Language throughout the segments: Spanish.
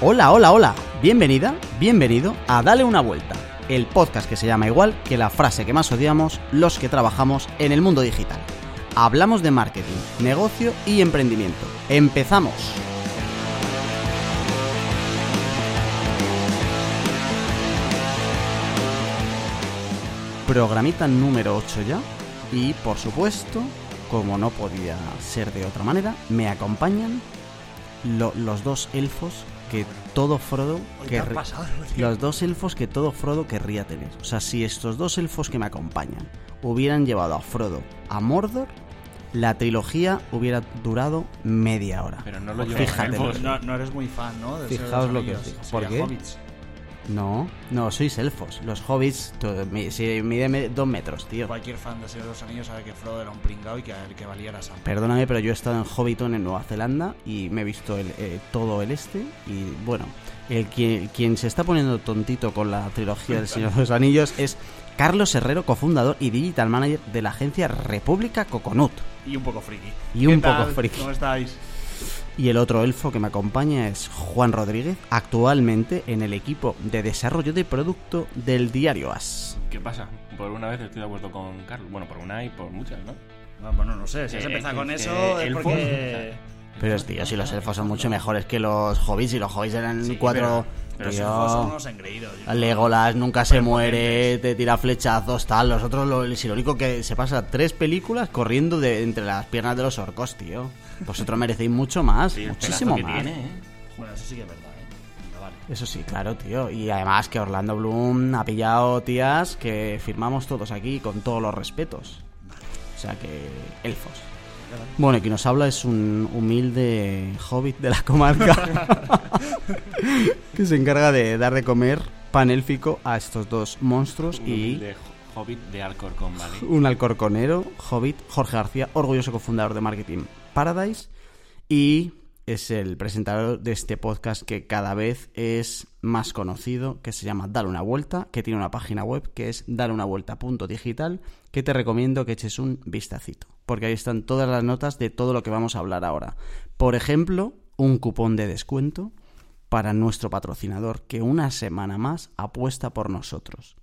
Hola, hola, hola. Bienvenida, bienvenido a Dale una vuelta, el podcast que se llama igual que la frase que más odiamos los que trabajamos en el mundo digital. Hablamos de marketing, negocio y emprendimiento. ¡Empezamos! Programita número 8 ya. Y por supuesto, como no podía ser de otra manera, me acompañan lo- los dos elfos que todo Frodo querr- los dos elfos que todo Frodo querría tener. O sea, si estos dos elfos que me acompañan hubieran llevado a Frodo a Mordor, la trilogía hubiera durado media hora. Pero no lo Fíjate. elfos. No, no eres muy fan, ¿no? De Fijaos lo que os digo. ¿Por qué? Hobbits. No, no, sois elfos. Los hobbits, mi- si mide dos metros, tío. Cualquier fan de Señor de los Anillos sabe que Frodo era un pringao y que, que valía la sangre. Perdóname, pero yo he estado en Hobbiton en Nueva Zelanda y me he visto el, eh, todo el este y bueno, el quien, quien se está poniendo tontito con la trilogía del Señor de los Anillos es Carlos Herrero, cofundador y digital manager de la agencia República Coconut. Y un poco friki. Y un poco friki. ¿Cómo estáis? Y el otro elfo que me acompaña es Juan Rodríguez, actualmente en el equipo de desarrollo de producto del diario As. ¿Qué pasa? Por una vez estoy de acuerdo con Carlos. Bueno, por una y por muchas, ¿no? No, bueno, no sé. Si has Eh, empezado con eh, eso es porque... Pero tío, si los elfos son mucho mejores que los hobbits y los hobbits eran Sí, cuatro... Pero, pero tío. los elfos son unos engreídos. Legolas nunca se muere, te tira flechazos, tal. Los otros, lo, si lo único que se pasa tres películas corriendo de entre las piernas de los orcos, tío. Vosotros merecéis mucho más, Sí, muchísimo más. tiene, ¿eh? Bueno, eso sí que es verdad, ¿eh? Eso sí, claro, tío. Y además que Orlando Bloom ha pillado tías que firmamos todos aquí con todos los respetos. O sea que, elfos. Bueno, y quien nos habla es un humilde hobbit de la comarca que se encarga de dar de comer pan élfico a estos dos monstruos Un y hobbit de Alcorcón, ¿vale? un alcorconero, hobbit, Jorge García, orgulloso cofundador de Marketing Paradise y es el presentador de este podcast que cada vez es más conocido, que se llama Dale una vuelta, que tiene una página web que es daleunavuelta.digital, que te recomiendo que eches un vistacito, porque ahí están todas las notas de todo lo que vamos a hablar ahora. Por ejemplo, un cupón de descuento para nuestro patrocinador que una semana más apuesta por nosotros.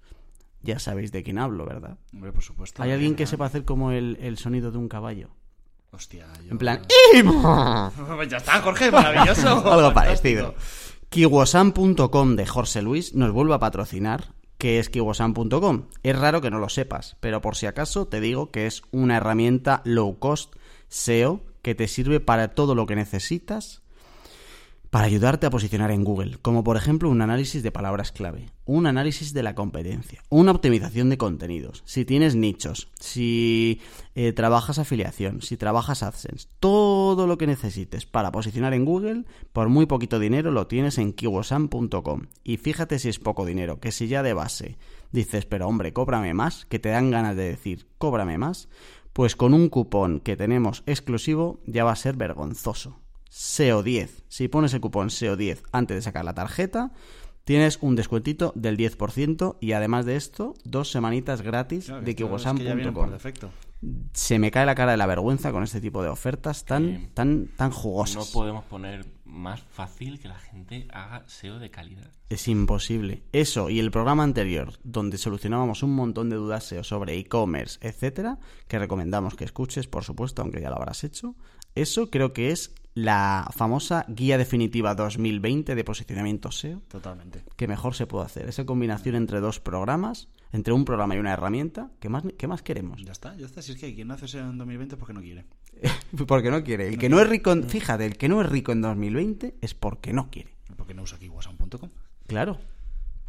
Ya sabéis de quién hablo, ¿verdad? Hombre, por supuesto. ¿Hay alguien que sepa hacer como el, el sonido de un caballo? Hostia, yo... En plan... Pues ya está, Jorge, maravilloso. Algo parecido. Kiwosan.com de Jorge Luis nos vuelve a patrocinar. ¿Qué es kiwosan.com? Es raro que no lo sepas, pero por si acaso te digo que es una herramienta low cost SEO que te sirve para todo lo que necesitas para ayudarte a posicionar en Google, como por ejemplo un análisis de palabras clave, un análisis de la competencia, una optimización de contenidos, si tienes nichos, si eh, trabajas afiliación, si trabajas AdSense, todo lo que necesites para posicionar en Google, por muy poquito dinero lo tienes en kiwosan.com. Y fíjate si es poco dinero, que si ya de base dices, pero hombre, cóbrame más, que te dan ganas de decir, cóbrame más, pues con un cupón que tenemos exclusivo ya va a ser vergonzoso. SEO10. Si pones el cupón SEO10 antes de sacar la tarjeta, tienes un descuentito del 10% y además de esto, dos semanitas gratis Claro, de esto es que. Se me cae la cara de la vergüenza con este tipo de ofertas tan, tan, tan No jugosas. podemos poner más fácil que la gente haga SEO de calidad. Es imposible. Eso y el programa anterior, donde solucionábamos un montón de dudas SEO sobre e-commerce, etcétera, que recomendamos que escuches, por supuesto, aunque ya lo habrás hecho. Eso creo que es la famosa guía definitiva 2020 de posicionamiento SEO, Totalmente. que mejor se puede hacer. Esa combinación entre dos programas, entre un programa y una herramienta, ¿qué más, qué más queremos? Ya está, ya está. Si es que quien no hace SEO en 2020 es porque no quiere. porque no quiere. El que no es rico, en- fíjate, el que no es rico en 2020 es porque no quiere. Porque no usa kiwasan.com. Claro,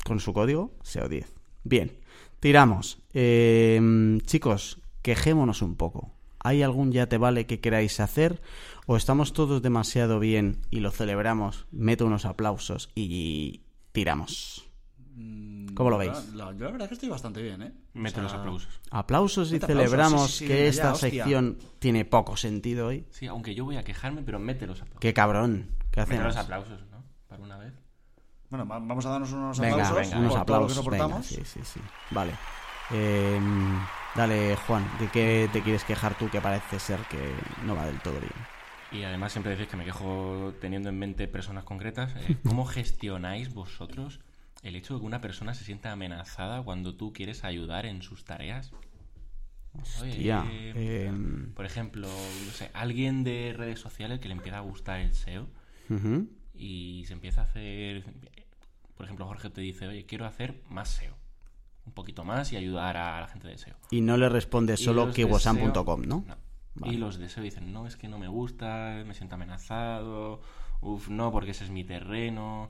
con su código SEO10. Bien, tiramos. Eh, chicos, quejémonos un poco. ¿Hay algún ya te vale que queráis hacer? ¿O estamos todos demasiado bien y lo celebramos? Meto unos aplausos y tiramos. ¿Cómo lo veis? La, yo la verdad es que estoy bastante bien, ¿eh? Mete O los sea, aplausos. Aplausos y Mete aplausos, celebramos sí, sí, sí, que esta hostia. sección tiene poco sentido hoy. Sí, aunque yo voy a quejarme, pero mete los aplausos. Qué cabrón. ¿Qué Mete hacemos? los aplausos, ¿no? Para una vez. Bueno, va- vamos a darnos unos Venga, aplausos venga, unos por todo lo que aplausos. venga, sí, sí, sí. Vale. Eh, dale, Juan, ¿de qué te quieres quejar tú que parece ser que no va del todo bien? Y además siempre decís que me quejo teniendo en mente personas concretas. Eh, ¿Cómo gestionáis vosotros el hecho de que una persona se sienta amenazada cuando tú quieres ayudar en sus tareas? Oye, eh, em. Por ejemplo, no sé, alguien de redes sociales que le empieza a gustar el SEO y se empieza a hacer... Por ejemplo, Jorge te dice, oye, quiero hacer más SEO. Un poquito más y ayudar a la gente de SEO. Y no le responde solo los de kiwosan.com, Y los de SEO dicen, no, es que no me gusta, me siento amenazado, uff, no, porque ese es mi terreno.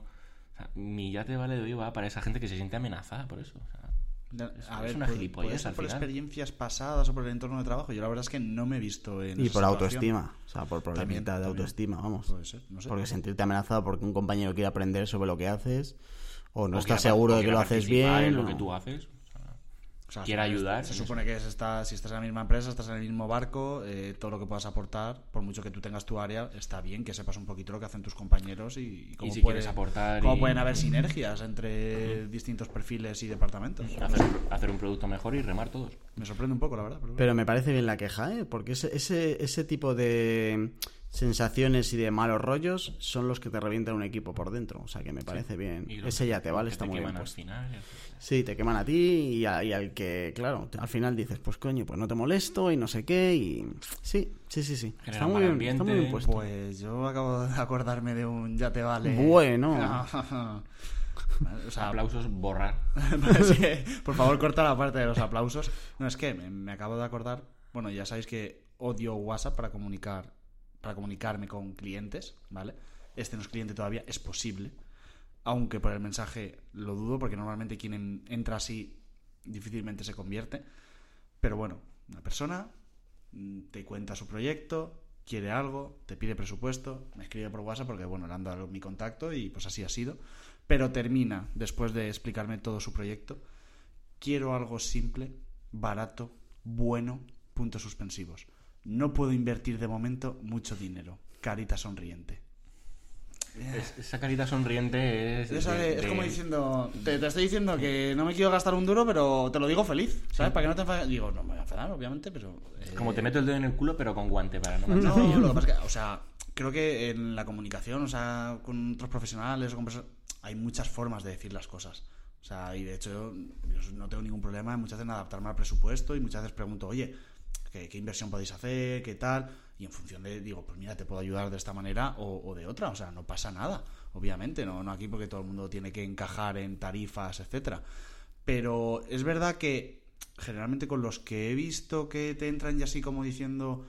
O sea, mi ya te vale de hoy va para esa gente que se siente amenazada por eso. O sea, Es- A es ver, una gilipollez al por final. experiencias pasadas o por el entorno de trabajo. Yo la verdad es que no me he visto en Y esa por situación. autoestima, o sea, por problemita de también. autoestima, vamos. Puede ser, no sé. Porque sentirte amenazado porque un compañero quiere aprender sobre lo que haces o no o estás quiera- seguro o de que lo haces bien. en lo o- que tú haces. O sea, O sea, quiere se- ayudar Se supone que es esta- si estás en la misma empresa, estás en el mismo barco, eh, todo lo que puedas aportar, por mucho que tú tengas tu área, está bien que sepas un poquito lo que hacen tus compañeros y, y cómo, si puede- quieres aportar cómo y- pueden haber sinergias entre distintos perfiles y departamentos. hacer, hacer un producto mejor y remar todos. Me sorprende un poco, la verdad. Pero, Pero me parece bien la queja, ¿eh? Porque ese, ese, ese tipo de sensaciones y de malos rollos son los que te revientan un equipo por dentro. O sea, que me parece bien. Ese ya te vale, está te muy bien queman al puesto. final. Sí, te queman a ti y, a- y al que, claro, al final dices, pues coño, pues no te molesto y no sé qué y... Sí, sí, sí, sí. Genera Está muy, mal bien, está muy ambiente. bien puesto. Pues yo acabo de acordarme de un ya te vale. Bueno. o sea, Aplausos, borrar. Sí, por favor, corta la parte de los aplausos. No, es que me, me acabo de acordar. Bueno, ya sabéis que odio WhatsApp para comunicar, para comunicarme con clientes, ¿vale? Este no es cliente todavía, es posible. Aunque por el mensaje lo dudo, porque normalmente quien en- entra así difícilmente se convierte. Pero bueno, una persona mm, te cuenta su proyecto, quiere algo, te pide presupuesto, me escribe por WhatsApp porque, bueno, le han dado mi contacto y pues así ha sido. Pero termina, después de explicarme todo su proyecto, quiero algo simple, barato, bueno, puntos suspensivos. No puedo invertir de momento mucho dinero. Carita sonriente. Es- esa carita sonriente es. Esa de- de- es como diciendo, te, te estoy diciendo que no me quiero gastar un duro, pero te lo digo feliz, ¿sabes? Para que no te enfades. Digo, no me voy a enfadar, obviamente, pero... eh, Como te meto el dedo en el culo, pero con guante para no No, mancharte. lo que pasa es que, o sea, creo que en la comunicación, o sea, con otros profesionales con personas, hay muchas formas de decir las cosas. O sea, y de hecho, yo no tengo ningún problema muchas veces en adaptarme al presupuesto y muchas veces pregunto, oye, ¿qué, inversión podéis hacer? ¿Qué tal? Y en función de, digo, pues mira, te puedo ayudar de esta manera o, de otra. O sea, no pasa nada, obviamente, no, no aquí porque todo el mundo tiene que encajar en tarifas, etcétera. Pero es verdad que generalmente con los que he visto que te entran ya así como diciendo,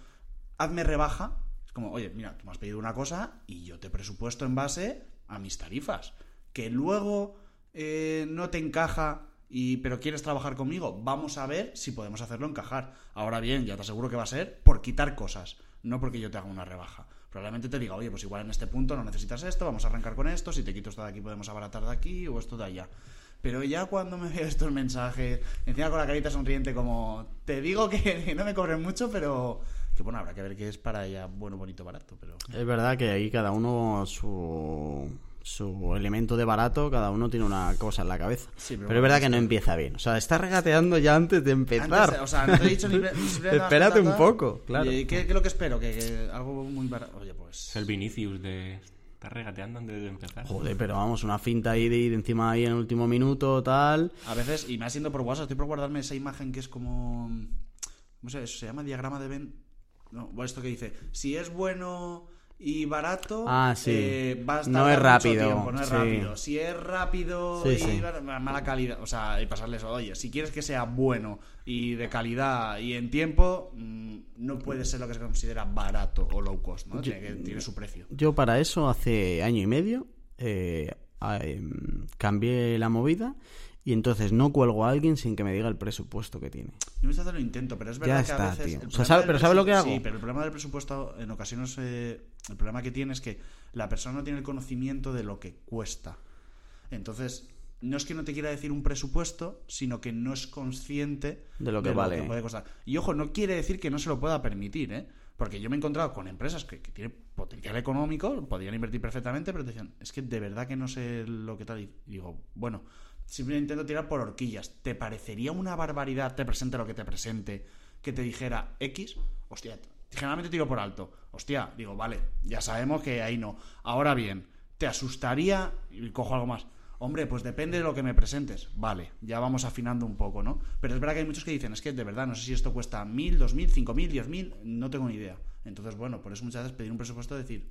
hazme rebaja, es como, oye, mira, tú me has pedido una cosa y yo te presupuesto en base a mis tarifas. Que luego eh, no te encaja y pero quieres trabajar conmigo, vamos a ver si podemos hacerlo encajar. Ahora bien, ya te aseguro que va a ser por quitar cosas, no porque yo te haga una rebaja. Probablemente te diga, oye, pues igual en este punto no necesitas esto, vamos a arrancar con esto, si te quito esto de aquí podemos abaratar de aquí o esto de allá. Pero ya cuando me veo estos mensajes, encima con la carita sonriente como, te digo que no me cobren mucho, pero que bueno, habrá que ver qué es para ella bueno, bonito, barato, pero... Es verdad que ahí cada uno su, su elemento de barato, cada uno tiene una cosa en la cabeza. Sí, pero, pero es verdad que no empieza bien. O sea, está regateando ya antes de empezar. Antes, o sea, no te he dicho ni... Espérate un poco, claro. ¿Y qué, qué es lo que espero? Que, que algo muy barato... Oye, pues... Es el Vinicius de. Estás regateando antes de empezar. Joder, pero vamos, una finta ahí de ir encima ahí en el último minuto, tal. A veces, y me ha sido por WhatsApp, estoy por guardarme esa imagen que es como. ¿Cómo se, se llama? Diagrama de Ben. No, bueno, esto que dice: si es bueno y barato, Ah, sí. eh, vas No es rápido, tiempo, no es sí. rápido. Si es rápido Sí, y mala calidad, o sea, y pasarles, oye, si quieres que sea bueno y de calidad y en tiempo, mm, no puede ser lo que se considera barato o low cost, ¿no? Tiene, que- tiene su precio. Yo para eso hace año y medio eh, em, cambié la movida y entonces no cuelgo a alguien sin que me diga el presupuesto que tiene. Yo muchas veces lo intento, pero es Ya verdad que está, a veces. tío. el O sea, problema ¿sabe- del pero ¿sabe lo que hago? Sí, pero el problema del presupuesto en ocasiones. eh, el problema que tiene es que la persona no tiene el conocimiento de lo que cuesta. Entonces, no es que no te quiera decir un presupuesto, sino que no es consciente De lo que vale. puede costar. Y ojo, no quiere decir que no se lo pueda permitir, ¿eh? Porque yo me he encontrado con empresas que, que tienen potencial económico, podrían invertir perfectamente, pero te dicen, es que de verdad que no sé lo que tal. Y digo, bueno, simplemente intento tirar por horquillas. ¿Te parecería una barbaridad, te presente lo que te presente, que te dijera X? Hostia, generalmente tiro por alto. Hostia, digo, vale, ya sabemos que ahí no. Ahora bien, ¿te asustaría? Y cojo algo más. Hombre, pues depende de lo que me presentes. Vale, ya vamos afinando un poco, ¿no? Pero es verdad que hay muchos que dicen, es que de verdad no sé si esto cuesta mil, dos mil, cinco mil, diez mil, no tengo ni idea. Entonces, bueno, por eso muchas veces pedir un presupuesto decir,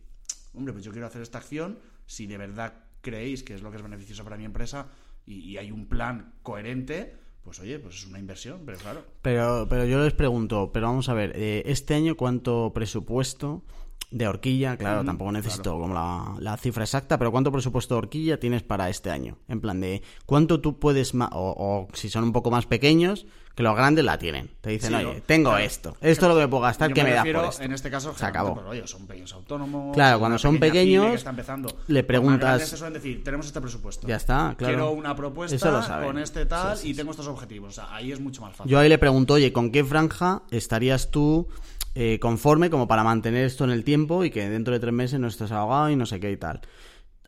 hombre, pues yo quiero hacer esta acción, si de verdad creéis que es lo que es beneficioso para mi empresa y, y hay un plan coherente, pues oye, pues es una inversión, pero claro. Pero, pero yo les pregunto, pero vamos a ver, eh, este año cuánto presupuesto de horquilla, claro, tampoco necesito como la, la cifra exacta, pero cuánto presupuesto de horquilla tienes para este año, en plan de cuánto tú puedes, ma- o, o si son un poco más pequeños, que los grandes la tienen, te dicen, Sí, oye, no, tengo claro. esto, esto es lo que me puedo gastar, ¿qué me, refiero, por esto? En este caso, Se acabó. pues, oye, son pequeños autónomos. Claro, cuando son pequeños, que está empezando. le preguntas- te suelen decir, tenemos este presupuesto. Ya está, claro. Quiero una Eso lo propuesta saben. con este tal Sí, sí, y tengo estos objetivos. O sea, ahí es mucho más fácil. Yo ahí le pregunto, oye, ¿con qué franja estarías tú eh, conforme como para mantener esto en el tiempo y que dentro de tres meses no estés ahogado y no sé qué y tal?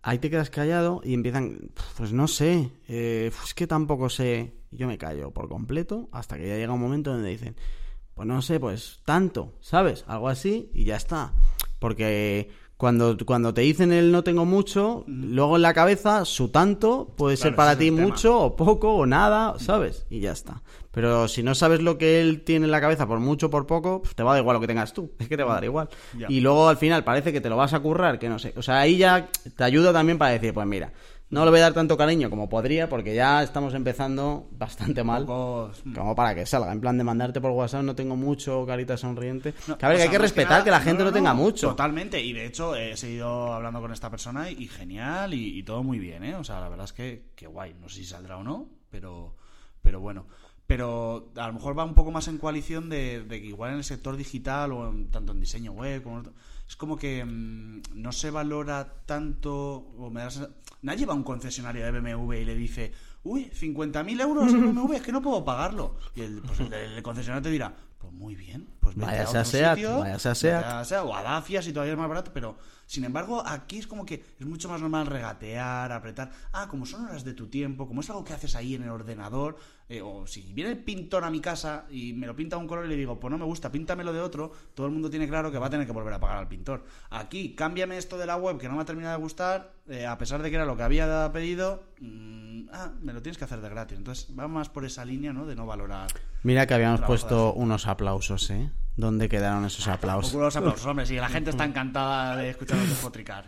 Ahí te quedas callado y empiezan, pues no sé, eh, es que tampoco sé. Yo me callo por completo hasta que ya llega un momento donde dicen, pues no sé, pues tanto, ¿sabes? Algo así y ya está. Porque cuando, cuando te dicen el no tengo mucho, luego en la cabeza su tanto puede ser para ti tema. mucho o poco o nada, ¿sabes? Y ya está. Pero si no sabes lo que él tiene en la cabeza por mucho o por poco, pues te va a dar igual lo que tengas tú. Es que te va a dar igual. Ya. Y luego al final parece que te lo vas a currar, que no sé. O sea, ahí ya te ayuda también para decir, pues mira, no le voy a dar tanto cariño como podría porque ya estamos empezando bastante mal. Poco- Como para que salga, en plan de mandarte por WhatsApp, no tengo mucho, carita sonriente. No, que a ver, hay que respetar nada- que, la gente no, tenga mucho. Totalmente. Y de hecho, he seguido hablando con esta persona y, genial y, y todo muy bien, ¿eh? O sea, la verdad es que, que guay. No sé si saldrá o no, pero, pero bueno. Pero a lo mejor va un poco más en coalición de, de que igual en el sector digital o en- tanto en diseño web como en otro- es como que mm, no se valora tanto o me da nadie va a un concesionario de BMW y le dice uy 50.000 euros en BMW es que no puedo pagarlo y el, pues el concesionario te dirá pues muy bien pues vete Váyase a a otro Seat, sitio, váyase a vete Seat. a Seat o a Dacia si todavía es más barato pero sin embargo aquí es como que es mucho más normal regatear apretar ah como son horas de tu tiempo como es algo que haces ahí en el ordenador eh, o si viene el pintor a mi casa y me lo pinta un color y le digo, pues no me gusta, píntamelo de otro, todo el mundo tiene claro que va a tener que volver a pagar al pintor. Aquí, cámbiame esto de la web que no me ha terminado de gustar, eh, a pesar de que era lo que había pedido, mm, ah, me lo tienes que hacer de gratis. Entonces va más por esa línea, ¿no? De no valorar. Mira que habíamos puesto unos aplausos, ¿eh? ¿Dónde quedaron esos aplausos? Poco los aplausos, hombre, sí, la gente está encantada de escucharnos despotricar.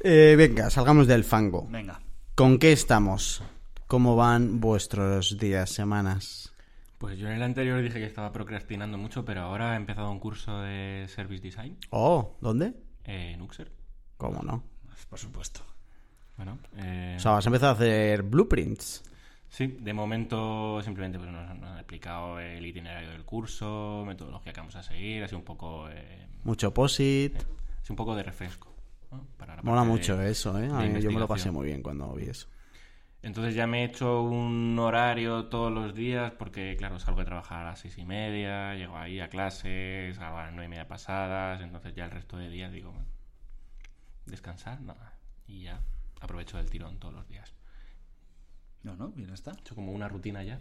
Eh, venga, salgamos del fango. Venga. ¿Con qué estamos? ¿Cómo van vuestros días, semanas? Pues yo en el anterior dije que estaba procrastinando mucho, pero ahora he empezado un curso de Service Design Oh, ¿dónde? en Uxer. ¿Cómo no? Por supuesto. Bueno, eh, O sea, vas a empezar a hacer blueprints. Sí, de momento simplemente pues, nos, nos han explicado el itinerario del curso, metodología que vamos a seguir, así un poco, eh, Mucho POSIT. así un poco de refresco. ¿no? Para la Mola de- mucho eso, ¿eh? A de mí- yo me lo pasé muy bien cuando vi eso. Entonces ya me he hecho un horario todos los días porque, claro, salgo de trabajar a las seis y media, llego ahí a clases, a las nueve y media pasadas, entonces ya el resto de días digo, descansar, nada, y ya aprovecho del tirón todos los días. No, no, bien está. He hecho como una rutina ya.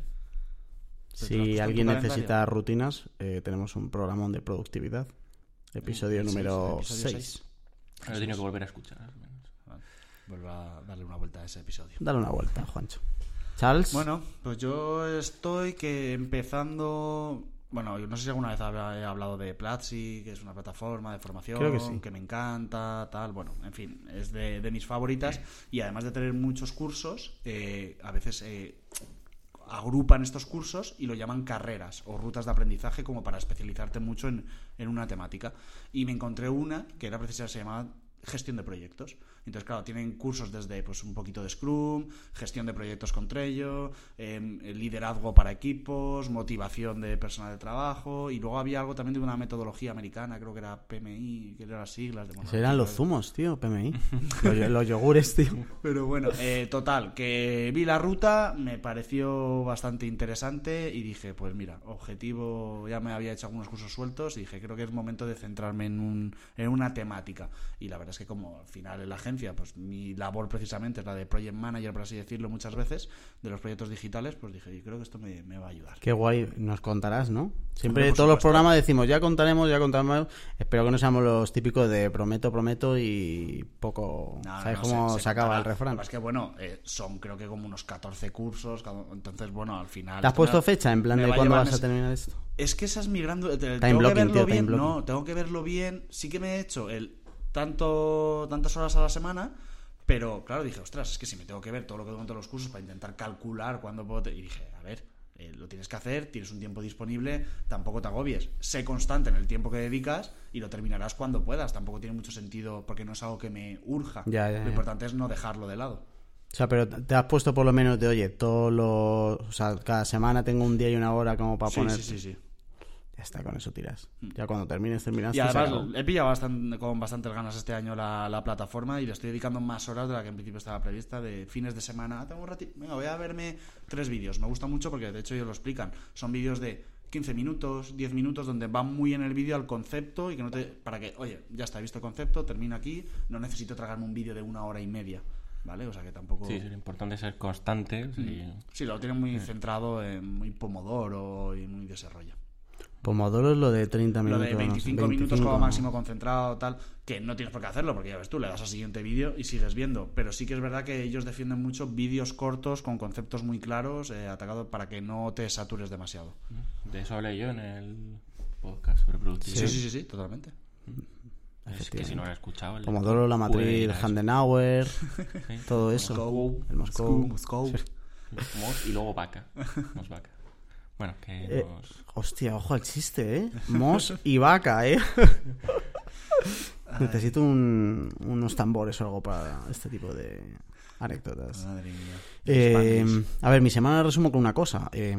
¿Pero te lo has Si alguien necesita calendario? rutinas, eh, tenemos un programa de productividad. Episodio seis, número episodio 6. seis. Lo he tenido que volver a escuchar. al menos. Vale, Vuelvo a darle una vuelta a ese episodio. Dale una vuelta, Juancho. Charles. Bueno, pues yo estoy que empezando. Bueno, yo no sé si alguna vez he hablado de Platzi, que es una plataforma de formación Creo que sí. me encanta, tal. Bueno, en fin, es de, de mis favoritas. Y además de tener muchos cursos, eh, a veces eh, agrupan estos cursos y lo llaman carreras o rutas de aprendizaje como para especializarte mucho en, en una temática. Y me encontré una que era precisamente, se llamaba gestión de proyectos. Entonces, claro, tienen cursos desde pues un poquito de Scrum, gestión de proyectos con Trello, em, liderazgo para equipos, motivación de personal de trabajo y luego había algo también de una metodología americana, creo que era PMI, que eran las siglas de bueno, eran los zumos, tío, PMI. los, los yogures, tío. pero bueno, eh, total, que vi la ruta, me pareció bastante interesante y dije, pues mira, objetivo, ya me había hecho algunos cursos sueltos y dije, creo que es momento de centrarme en, un, en una temática. Y la verdad es que como al final la agencia, pues mi labor precisamente es la de project manager, por así decirlo, muchas veces, de los proyectos digitales, pues dije, yo creo que esto me, me va a ayudar. Qué guay, nos contarás, ¿no? Siempre todos los programas decimos, ya contaremos, ya contaremos. Espero que no seamos los típicos de prometo, prometo y poco... No, ¿Sabes no, cómo se, acaba el refrán? Es que, bueno, eh, son creo que como unos 14 cursos, entonces, bueno, al final... ¿Te has esto puesto fecha en plan de va cuándo vas a terminar esto? Es que esa es mi gran. Tengo que verlo tío, bien. No, tengo que verlo bien. Sí que me he hecho el tanto tantas horas a la semana, pero claro, dije, ostras, es que si me tengo que ver todo lo que tengo en todos los cursos para intentar calcular cuándo puedo... te-". Y dije, a ver, eh, lo tienes que hacer, tienes un tiempo disponible, tampoco te agobies. Sé constante en el tiempo que dedicas y lo terminarás cuando puedas. Tampoco tiene mucho sentido porque no es algo que me urja. Ya, ya, lo importante es no dejarlo de lado. O sea, pero te has puesto por lo menos de, oye, todos los... O sea, cada semana tengo un día y una hora como para Sí, poner... sí, sí, sí. Ya está, con eso tiras. Ya cuando termines, terminas. Y además he pillado bastante, con bastantes ganas este año la, la plataforma y le estoy dedicando más horas de la que en principio estaba prevista, de fines de semana. Ah, tengo un ratito, venga, voy a verme tres vídeos. Me gusta mucho porque de hecho ellos lo explican. Son vídeos de 15 minutos, 10 minutos, donde van muy en el vídeo al concepto y que no te... Para que, oye, ya está, he visto el concepto, termino aquí, no necesito tragarme un vídeo de una hora y media. ¿Vale? O sea que tampoco... Sí, lo importante es ser constante. y- Sí, lo tienen muy centrado en muy pomodoro y muy desarrollo. Pomodoro es lo de 30 Lo minutos. de 25, 25, minutos como máximo concentrado, tal, que no tienes por qué hacerlo, porque ya ves tú, le das al siguiente vídeo y sigues viendo. Pero sí que es verdad que ellos defienden mucho vídeos cortos con conceptos muy claros, eh, atacados para que no te satures demasiado. De eso hablé yo en el podcast sobre productividad. Sí, sí, sí, sí, totalmente. Es que si no lo he escuchado. el Pomodoro, la matriz. Handenauer, Sí. todo eso. Moscou, el Moscou. Moscou. Mos y luego vaca. Mos vaca. Bueno, que Eh, nos... Hostia, ojo al chiste, ¿eh? Mos y vaca, ¿eh? Necesito un- unos tambores o algo para este tipo de anécdotas. Madre mía. Eh, a ver, mi semana la resumo con una cosa. Eh,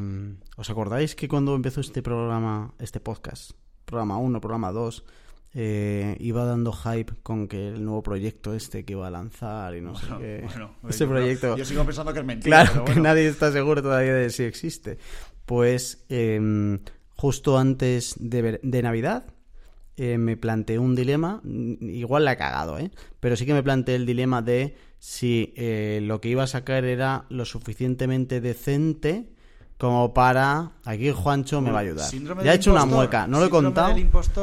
¿Os acordáis que cuando empezó este programa, este podcast, programa 1, programa 2, eh, iba dando hype con que el nuevo proyecto este que iba a lanzar y no Bueno, sé qué? bueno, ese yo- proyecto. Yo sigo pensando que es mentira. Claro, pero que nadie está seguro todavía de si existe. Pues eh, justo antes de, ver- de Navidad eh, me planteé un dilema, mm, igual la he cagado, ¿eh? Pero sí que me planteé el dilema de si eh, lo que iba a sacar era lo suficientemente decente como para... Aquí Juancho me va a ayudar. Síndrome Ya he hecho una mueca, no lo he contado.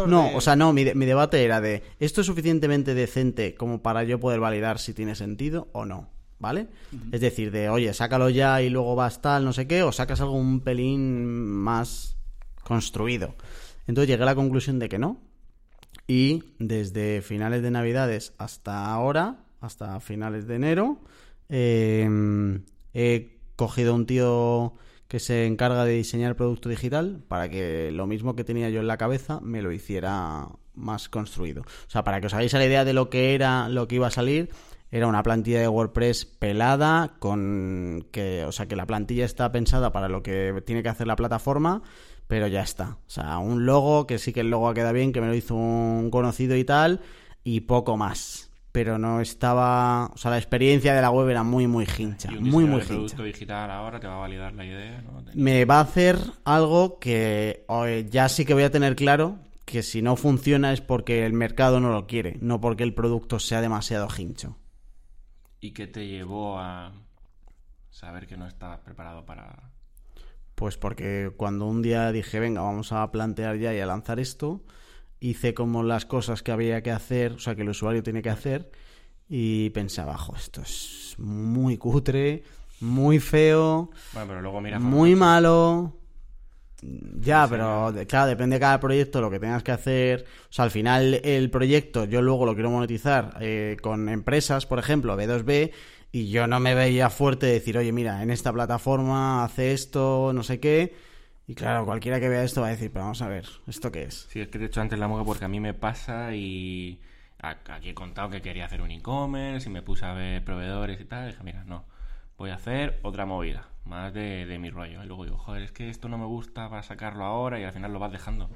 No, de- o sea, no, mi, de- mi debate era de, ¿esto es suficientemente decente como para yo poder validar si tiene sentido o no? ¿Vale? Es decir, de, oye, sácalo ya y luego vas tal, no sé qué, o sacas algo un pelín más construido. Entonces llegué a la conclusión de que no. Y desde finales de Navidades hasta ahora, hasta finales de enero, eh, he cogido un tío que se encarga de diseñar producto digital para que lo mismo que tenía yo en la cabeza me lo hiciera más construido. O sea, para que os hagáis la idea de lo que era, lo que iba a salir, era una plantilla de WordPress pelada con que, o sea, que la plantilla está pensada para lo que tiene que hacer la plataforma, pero ya está. O sea, un logo que sí que el logo queda bien, que me lo hizo un conocido y tal, y poco más. Pero no estaba, o sea, la experiencia de la web era muy muy hincha, Y un muy muy de producto hincha. digital ahora te va a validar la idea, ¿no? Me va a hacer algo que ya sí que voy a tener claro que si no funciona es porque el mercado no lo quiere, no porque el producto sea demasiado hincho. ¿Y qué te llevó a saber que no estabas preparado para... Pues porque cuando un día dije, venga, vamos a plantear ya y a lanzar esto, hice como las cosas que había que hacer, o sea, que el usuario tiene que hacer, y pensaba, jo, esto es muy cutre, muy feo, Bueno, pero luego mira... muy malo. Ya, pero de- claro, depende de cada proyecto lo que tengas que hacer. O sea, al final el proyecto yo luego lo quiero monetizar eh, con empresas, por ejemplo, B2B, y yo no me veía fuerte decir, oye, mira, en esta plataforma hace esto, no sé qué. Y claro, cualquiera que vea esto va a decir, pero vamos a ver, ¿esto qué es? Sí, es que te he hecho antes la moca porque a mí me pasa y aquí he contado que quería hacer un e-commerce y me puse a ver proveedores y tal. Y dije, mira, no, voy a hacer otra movida, más de, de mi rollo. Y luego digo, joder, es que esto no me gusta para sacarlo ahora y al final lo vas dejando.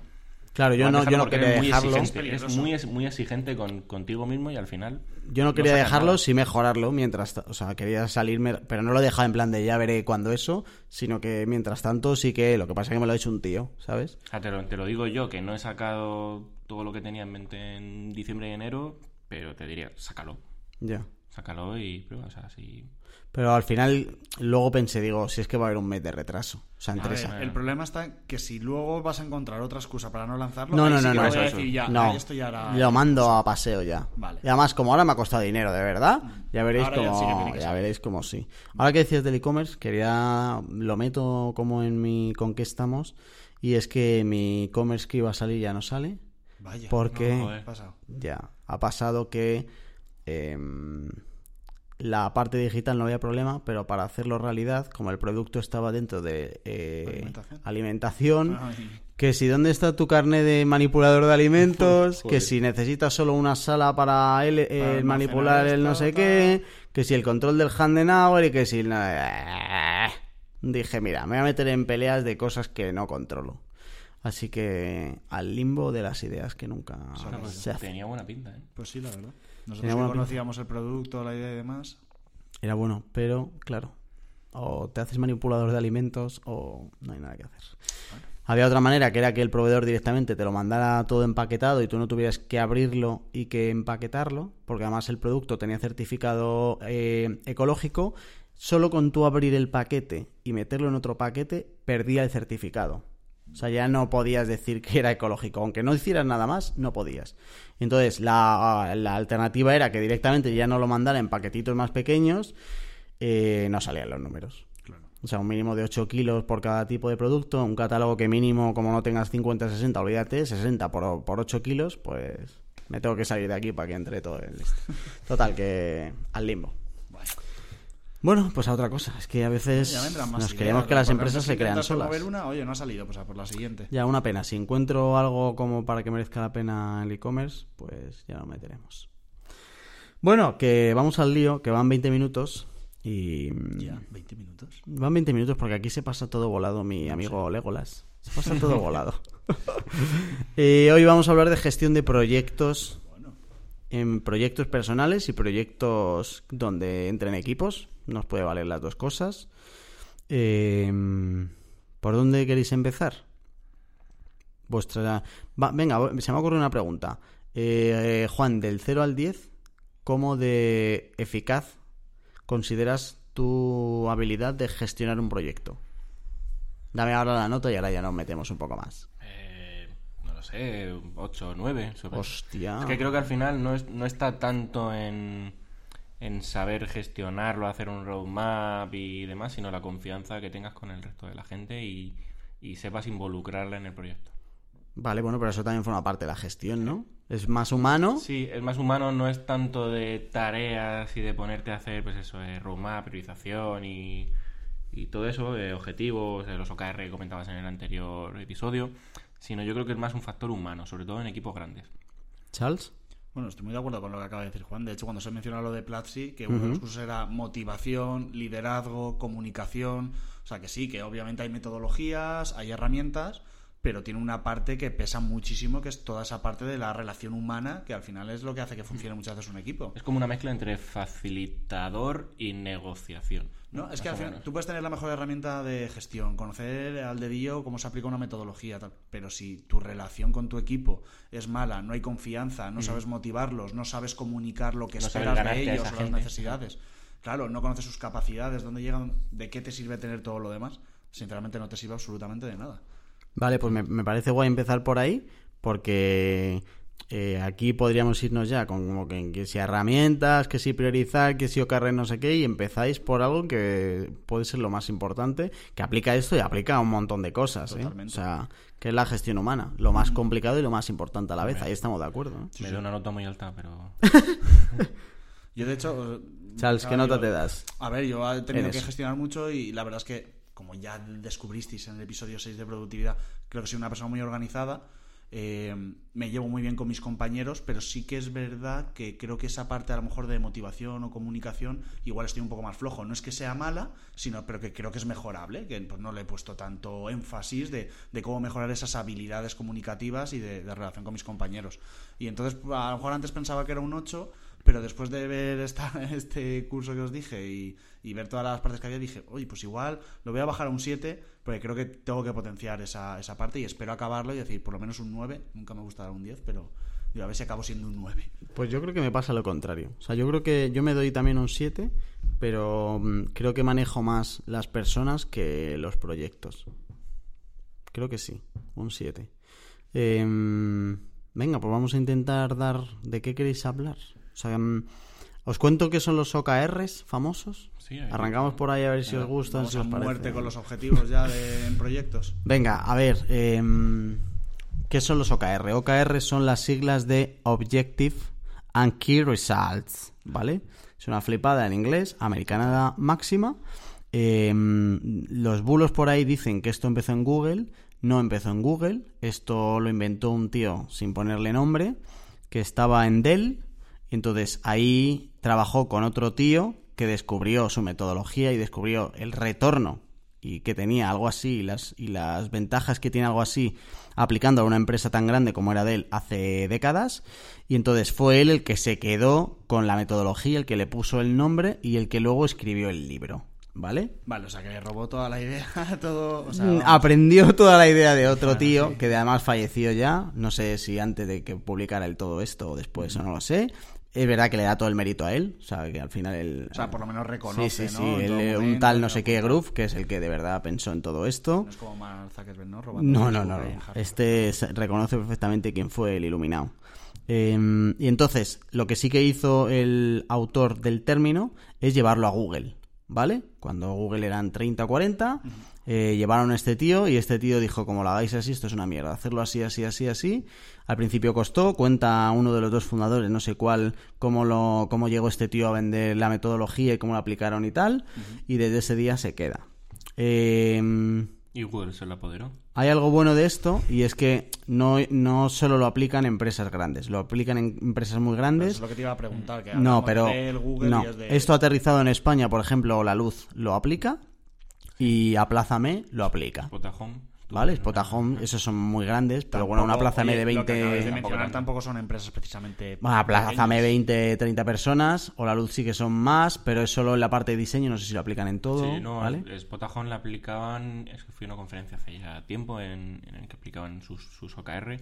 Claro, yo no, yo no quería muy dejarlo. exigente, eres muy, muy exigente con, contigo mismo y al final... Yo no quería dejarlo, sí mejorarlo mientras, o sea, quería salirme, pero no lo he dejado en plan de ya veré cuando eso, sino que mientras tanto sí que lo que pasa es que me lo ha hecho un tío, ¿sabes? O sea, te lo, te lo digo yo, que no he sacado todo lo que tenía en mente en diciembre y enero, Pero te diría, sácalo. Ya. Sácalo y prueba. O sea, si... Pero al final, luego pensé, digo, si es que va a haber un mes de retraso. O sea, ver, esa- el problema está que si luego vas a encontrar otra excusa para no lanzarlo, No, ahí no, sí no, que no, voy eso, a eso. decir ya, No, esto ya era... lo mando a paseo ya. Vale. Y además, como ahora me ha costado dinero, de verdad, ya veréis Ahora ya cómo, sí ya ser. veréis cómo sí. Ahora que decías del e-commerce, quería, lo meto como en mi con qué estamos, y es que mi e-commerce que iba a salir ya no sale, Vaya, porque No, joder. ¿qué ha pasado? ya ha pasado que em, la parte digital no había problema, pero para hacerlo realidad, como el producto estaba dentro de eh, Alimentación. alimentación, Ay, que si dónde está tu carne de manipulador de alimentos, Joder. que si necesitas solo una sala para el, el almacenar manipular el no sé qué, que si el control del Handenauer y que si... la- Dije, mira, me voy a meter en peleas de cosas que no controlo. Así que al limbo de las ideas que nunca O sea, pues, se hacen. tenía buena pinta, ¿eh? Pues sí, la verdad. Nosotros buena pinta. conocíamos el producto, la idea y demás. Era bueno, pero claro, o te haces manipulador de alimentos o no hay nada que hacer. Había otra manera que era que el proveedor directamente te lo mandara todo empaquetado y tú no tuvieras que abrirlo y que empaquetarlo, porque además el producto tenía certificado eh, ecológico. Solo con tú abrir el paquete y meterlo en otro paquete, perdía el certificado. O sea, ya no podías decir que era ecológico. Aunque no hicieras nada más, no podías. Entonces, la, la alternativa era que directamente ya no lo mandara en paquetitos más pequeños. eh, no salían los números. Claro. O sea, un mínimo de 8 kilos por cada tipo de producto. Un catálogo que mínimo, como no tengas 50, 60, olvídate, 60 por, por 8 kilos, pues me tengo que salir de aquí para que entre todo el... Total, que al limbo. Bueno, pues a otra cosa. Es que a veces nos queremos que las empresas se crean solas. una, oye, no ha salido, pues a por la siguiente. Ya, una pena. Si encuentro algo como para que merezca la pena el e-commerce, pues ya lo meteremos. Bueno, que vamos al lío, que van 20 minutos y... Ya, 20 minutos. Van 20 minutos porque aquí se pasa todo volado, mi amigo Legolas. Se pasa todo volado. Eh, hoy vamos a hablar de gestión de proyectos, en proyectos personales y proyectos donde entren equipos. Nos puede valer las dos cosas. Eh, ¿Por dónde queréis empezar? Vuestra. va, venga, se me ocurre una pregunta. Eh, Juan, del 0 al 10, ¿cómo de eficaz consideras tu habilidad de gestionar un proyecto? Dame ahora la nota y ahora ya nos metemos un poco más. Eh, no lo sé, 8 o 9. Hostia. Es que creo que al final no, es- no está tanto en, en saber gestionarlo, hacer un roadmap y demás, sino la confianza que tengas con el resto de la gente y, y sepas involucrarla en el proyecto. Vale, bueno, pero eso también forma parte de la gestión, ¿no? Es más humano. Sí, el más humano no es tanto de tareas y de ponerte a hacer, pues eso, eh, roadmap, priorización y, y todo eso, eh, objetivos, eh, los OKR que comentabas en el anterior episodio, sino yo creo que es más un factor humano, sobre todo en equipos grandes. Charles. Bueno, estoy muy de acuerdo con lo que acaba de decir Juan. De hecho, cuando se menciona lo de Platzi, que uno de los cursos era motivación, liderazgo, comunicación. O sea, que sí, que obviamente hay metodologías, hay herramientas, pero tiene una parte que pesa muchísimo, que es toda esa parte de la relación humana, que al final es lo que hace que funcione muchas veces un equipo. Es como una mezcla entre facilitador y negociación. No, es que al final tú puedes tener la mejor herramienta de gestión, conocer al dedillo cómo se aplica una metodología, tal, pero si tu relación con tu equipo es mala, no hay confianza, no sabes motivarlos, no sabes comunicar lo que. No esperas de ellos o las necesidades, claro, no conoces sus capacidades, dónde llegan, de qué te sirve tener todo lo demás, sinceramente no te sirve absolutamente de nada. Vale, pues me, me parece guay empezar por ahí, porque eh, aquí podríamos irnos ya con como que, que si herramientas, que si priorizar, que si OKR no sé qué, y empezáis por algo que puede ser lo más importante, que aplica esto y aplica a un montón de cosas, ¿eh? O sea, que es la gestión humana, lo más complicado y lo más importante a la vez, ahí estamos de acuerdo. ¿no? Me da una nota muy alta, pero... Yo de hecho... Charles, ¿qué nota yo- te das? A ver, yo he tenido En que gestionar mucho y la verdad es que, como ya descubristeis en el episodio 6 de productividad, creo que soy una persona muy organizada. Eh, me llevo muy bien con mis compañeros, pero sí que es verdad que creo que esa parte a lo mejor de motivación o comunicación igual estoy un poco más flojo. No es que sea mala, sino pero que creo que es mejorable, que pues, no le he puesto tanto énfasis de, cómo mejorar esas habilidades comunicativas y de, de relación con mis compañeros. Y entonces a lo mejor antes pensaba que era un 8, pero después de ver esta, este curso que os dije y, ver todas las partes que había, dije, oye, pues igual lo voy a bajar a un 7, porque creo que tengo que potenciar esa, esa parte y espero acabarlo y decir por lo menos un 9. Nunca me gusta dar un 10, pero, Digo, a ver si acabo siendo un 9. Pues yo creo que me pasa lo contrario. O sea, yo creo que yo me doy también un 7, pero mm, creo que manejo más las personas que los proyectos. Creo que sí, un 7. Em, venga, pues vamos a intentar dar de qué queréis hablar. O sea, mm, os cuento qué son los OKRs famosos. Sí, Arrancamos por ahí a ver si os gustan, Vamos si a os parece. muerte con los objetivos ya de, en proyectos. Venga, a ver, em, ¿qué son los OKR? OKR son las siglas de Objective and Key Results, ¿vale? Es una flipada en inglés, americana máxima. Em, los bulos por ahí dicen que esto empezó en Google, no empezó en Google, esto lo inventó un tío sin ponerle nombre, que estaba en Dell, entonces ahí trabajó con otro tío que descubrió su metodología y descubrió el retorno y que tenía algo así y las, y las ventajas que tiene algo así aplicando a una empresa tan grande como era Dell hace décadas. Y entonces fue él el que se quedó con la metodología, el que le puso el nombre y el que luego escribió el libro. ¿Vale? Vale, o sea que robó toda la idea, todo. O sea, Mm. Aprendió toda la idea de otro Bueno, tío, sí. que además falleció ya. No sé si antes de que publicara el todo esto o después, o no lo sé. Es verdad que le da todo el mérito a él. O sea, que al final él. O sea, por lo menos reconoce, Sí, sí, sí. ¿no? Él, un tal no sé qué Groove, que es el que de verdad pensó en todo esto. No es como Mark Zuckerberg, ¿no? Robando No, no, no. no. Este reconoce perfectamente quién fue el iluminado. Eh, y entonces, lo que sí que hizo el autor del término es llevarlo a Google, ¿vale? Cuando Google eran 30 o 40, eh, llevaron a este tío y este tío dijo, como lo hagáis así, esto es una mierda, hacerlo así, así, así, así. Al principio costó, cuenta uno de los dos fundadores, no sé cuál, cómo, lo, cómo llegó este tío a vender la metodología y cómo la aplicaron y tal, y desde ese día se queda. Eh, Y Google se lo apoderó. hay algo bueno de esto y es que no, no solo lo aplican en empresas grandes, lo aplican en empresas muy Eso grandes. es lo que te iba a preguntar. Que No, pero del Google no. y es de- Esto aterrizado en España, por ejemplo, La Luz lo aplica y Aplázame lo aplica. Spotahome. ¿Vale? Spotahome, esos son muy grandes, pero bueno, una Tampoco- Aplázame de Lo que acabas de 20... mencionar tanto. tampoco son empresas precisamente. Bueno, Aplázame pequeñas. 20, 30 personas, o La Luz sí que son más, pero es solo en la parte de diseño, no sé si lo aplican en todo, Sí, no, ¿vale? Spotahome la aplicaban, es que fui a una conferencia hace ya tiempo en, en el que explicaban sus, sus OKR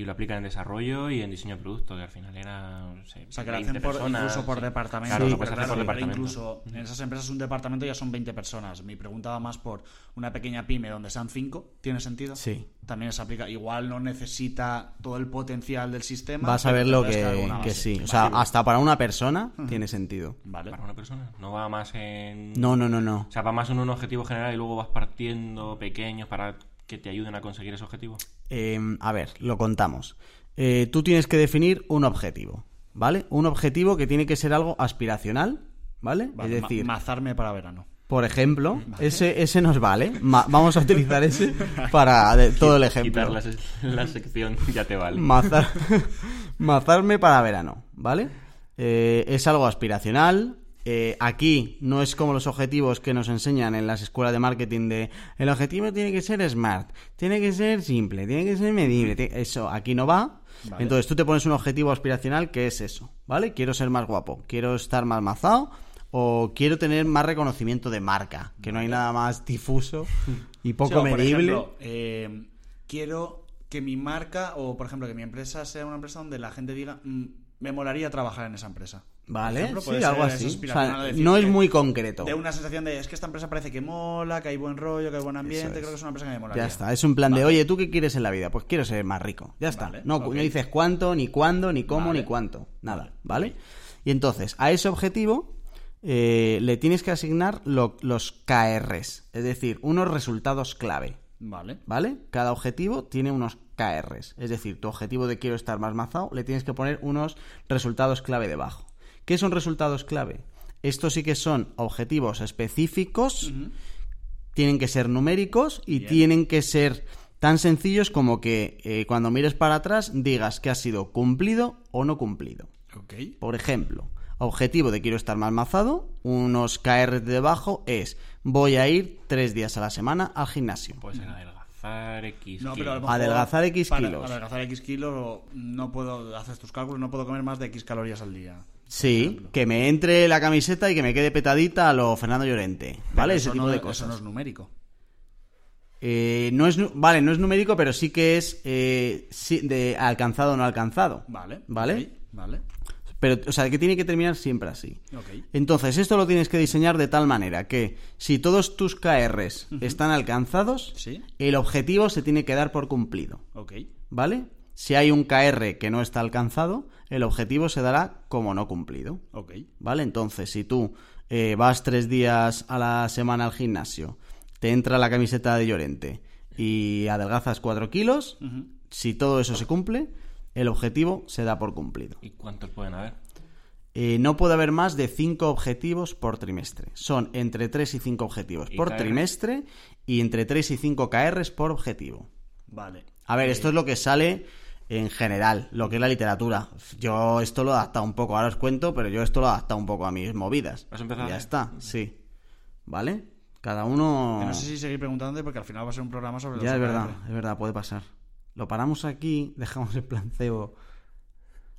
y lo aplican en desarrollo y en diseño de producto, que al final era, no sé, O sea, que lo 20 hacen por, personas, incluso por sí. departamento. Claro, Sí. lo puedes hacer Claro, por departamento. Incluso en esas empresas un departamento ya son 20 personas. Mi pregunta va más por una pequeña pyme donde sean 5. ¿Tiene sentido? Sí. También se aplica. Igual no necesita todo el potencial del sistema. Vas a ver lo que, que sí. O sea, hasta para una persona tiene sentido. Vale. Para una persona, no va más en... No, no, no, no. O sea, va más en un objetivo general y luego vas partiendo pequeños para que te ayuden a conseguir ese objetivo. Eh, a ver, lo contamos. Eh, tú tienes que definir un objetivo, ¿vale? Un objetivo que tiene que ser algo aspiracional, ¿vale? Vale, es ma- decir, mazarme para verano. por ejemplo, ese, ese nos vale. Ma- vamos a utilizar ese para todo el ejemplo. Quitar la, se- la sección ya te vale. Mazar- mazarme para verano, ¿vale? Eh, es algo aspiracional. Eh, aquí no es como los objetivos que nos enseñan en las escuelas de marketing de el objetivo tiene que ser smart, tiene que ser simple, tiene que ser medible. Eso aquí no va. Vale. Entonces tú te pones un objetivo aspiracional que es eso, ¿vale? Quiero ser más guapo, quiero estar más mazado o quiero tener más reconocimiento de marca, que no hay nada más difuso y poco Sí, o, por medible. ejemplo, eh, quiero que mi marca o, por ejemplo, que mi empresa sea una empresa donde la gente diga, "Mm, me molaría trabajar en esa empresa. Vale, ejemplo, sí, algo así. O aspiracional, sea, decir no es muy concreto. De una sensación de, es que esta empresa parece que mola, que hay buen rollo, que hay buen ambiente, es. creo que es una empresa que me molaría. Ya está, es un plan de, oye, ¿tú qué quieres en la vida? Pues quiero ser más rico. Ya está. Vale, no, dices cuánto, ni cuándo, ni cómo, Vale. ni cuánto. Nada, Vale, ¿vale? Y entonces, a ese objetivo eh, le tienes que asignar lo- los KRs, es decir, unos resultados clave. Vale. ¿Vale? Cada objetivo tiene unos KRs. Es decir, tu objetivo de quiero estar más mazado, le tienes que poner unos resultados clave debajo. ¿Qué son resultados clave? Estos sí que son objetivos específicos, tienen que ser numéricos y Bien. tienen que ser tan sencillos como que eh, cuando mires para atrás digas que ha sido cumplido o no cumplido. Por ejemplo, objetivo de quiero estar más mazado, unos KR de debajo es voy a ir tres días a la semana al gimnasio. Puede ser adelgazar X No, pero a lo kilos. mejor Adelgazar X para kilos. Adelgazar X kilos, no puedo, haces tus cálculos, no puedo comer más de X calorías al día. Sí, que me entre la camiseta y que me quede petadita a lo Fernando Llorente, ¿vale? Pero Ese eso tipo no, de Eso cosas. no es numérico. Eh, no es, vale, no es numérico, pero sí que es eh, sí, de alcanzado o no alcanzado. Vale. ¿Vale? Vale. Pero, o sea, que tiene que terminar siempre así. Entonces, esto lo tienes que diseñar de tal manera que si todos tus KRs están alcanzados, Sí. el objetivo se tiene que dar por cumplido. ¿Vale? Si hay un KR que no está alcanzado, el objetivo se dará como no cumplido. ¿Vale? Entonces, si tú eh, vas tres días a la semana al gimnasio, te entra la camiseta de Llorente y adelgazas cuatro kilos, si todo eso se cumple, el objetivo se da por cumplido. ¿Y cuántos pueden haber? Eh, no puede haber más de 5 objetivos por trimestre. Son entre 3 y 5 objetivos ¿Y por KR? trimestre y entre 3 y 5 KRs por objetivo. Vale. A ver, Eh, esto es lo que sale en general, lo que es la literatura. Yo esto lo he adaptado un poco, ahora os cuento, pero yo esto lo he adaptado un poco a mis movidas. ¿Has empezado ya está, sí. ¿Vale? Cada uno... que no sé si seguir preguntándote porque al final va a ser un programa sobre los Ya es verdad, es verdad, puede pasar. Lo paramos aquí, dejamos el plan CEO.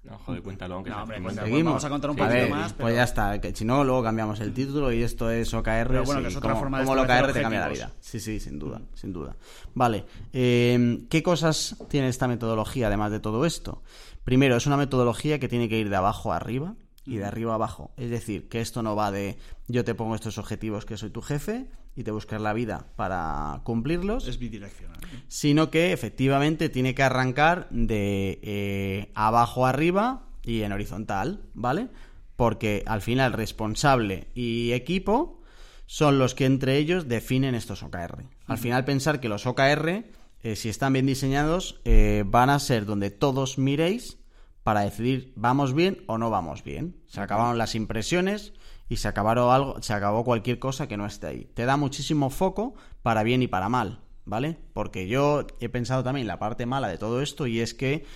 No, joder, cuéntalo, aunque No, hombre, Seguimos. vamos a contar un a poquito ver, más, Pues pero- ya está, que si no, luego cambiamos el título y esto es OKR. Pero bueno, que es otra como, forma de como el establecer OKR te cambia la vida. Sí, sí, sin duda, sin duda. Vale, eh, ¿qué cosas tiene esta metodología además de todo esto? Primero, es una metodología que tiene que ir de abajo a arriba y de arriba a abajo. Es decir, que esto no va de yo te pongo estos objetivos que soy tu jefe y te buscas la vida para cumplirlos Es bidireccional. sino que efectivamente tiene que arrancar de eh, abajo a arriba y en horizontal, ¿vale? Porque al final responsable y equipo son los que entre ellos definen estos OKR. Al final pensar que los OKR, eh, si están bien diseñados, eh, van a ser donde todos miréis para decidir vamos bien o no vamos bien. Se acabaron las impresiones y se acabaron algo, se acabó cualquier cosa que no esté ahí. Te da muchísimo foco para bien y para mal, ¿vale? Porque yo he pensado también la parte mala de todo esto y es que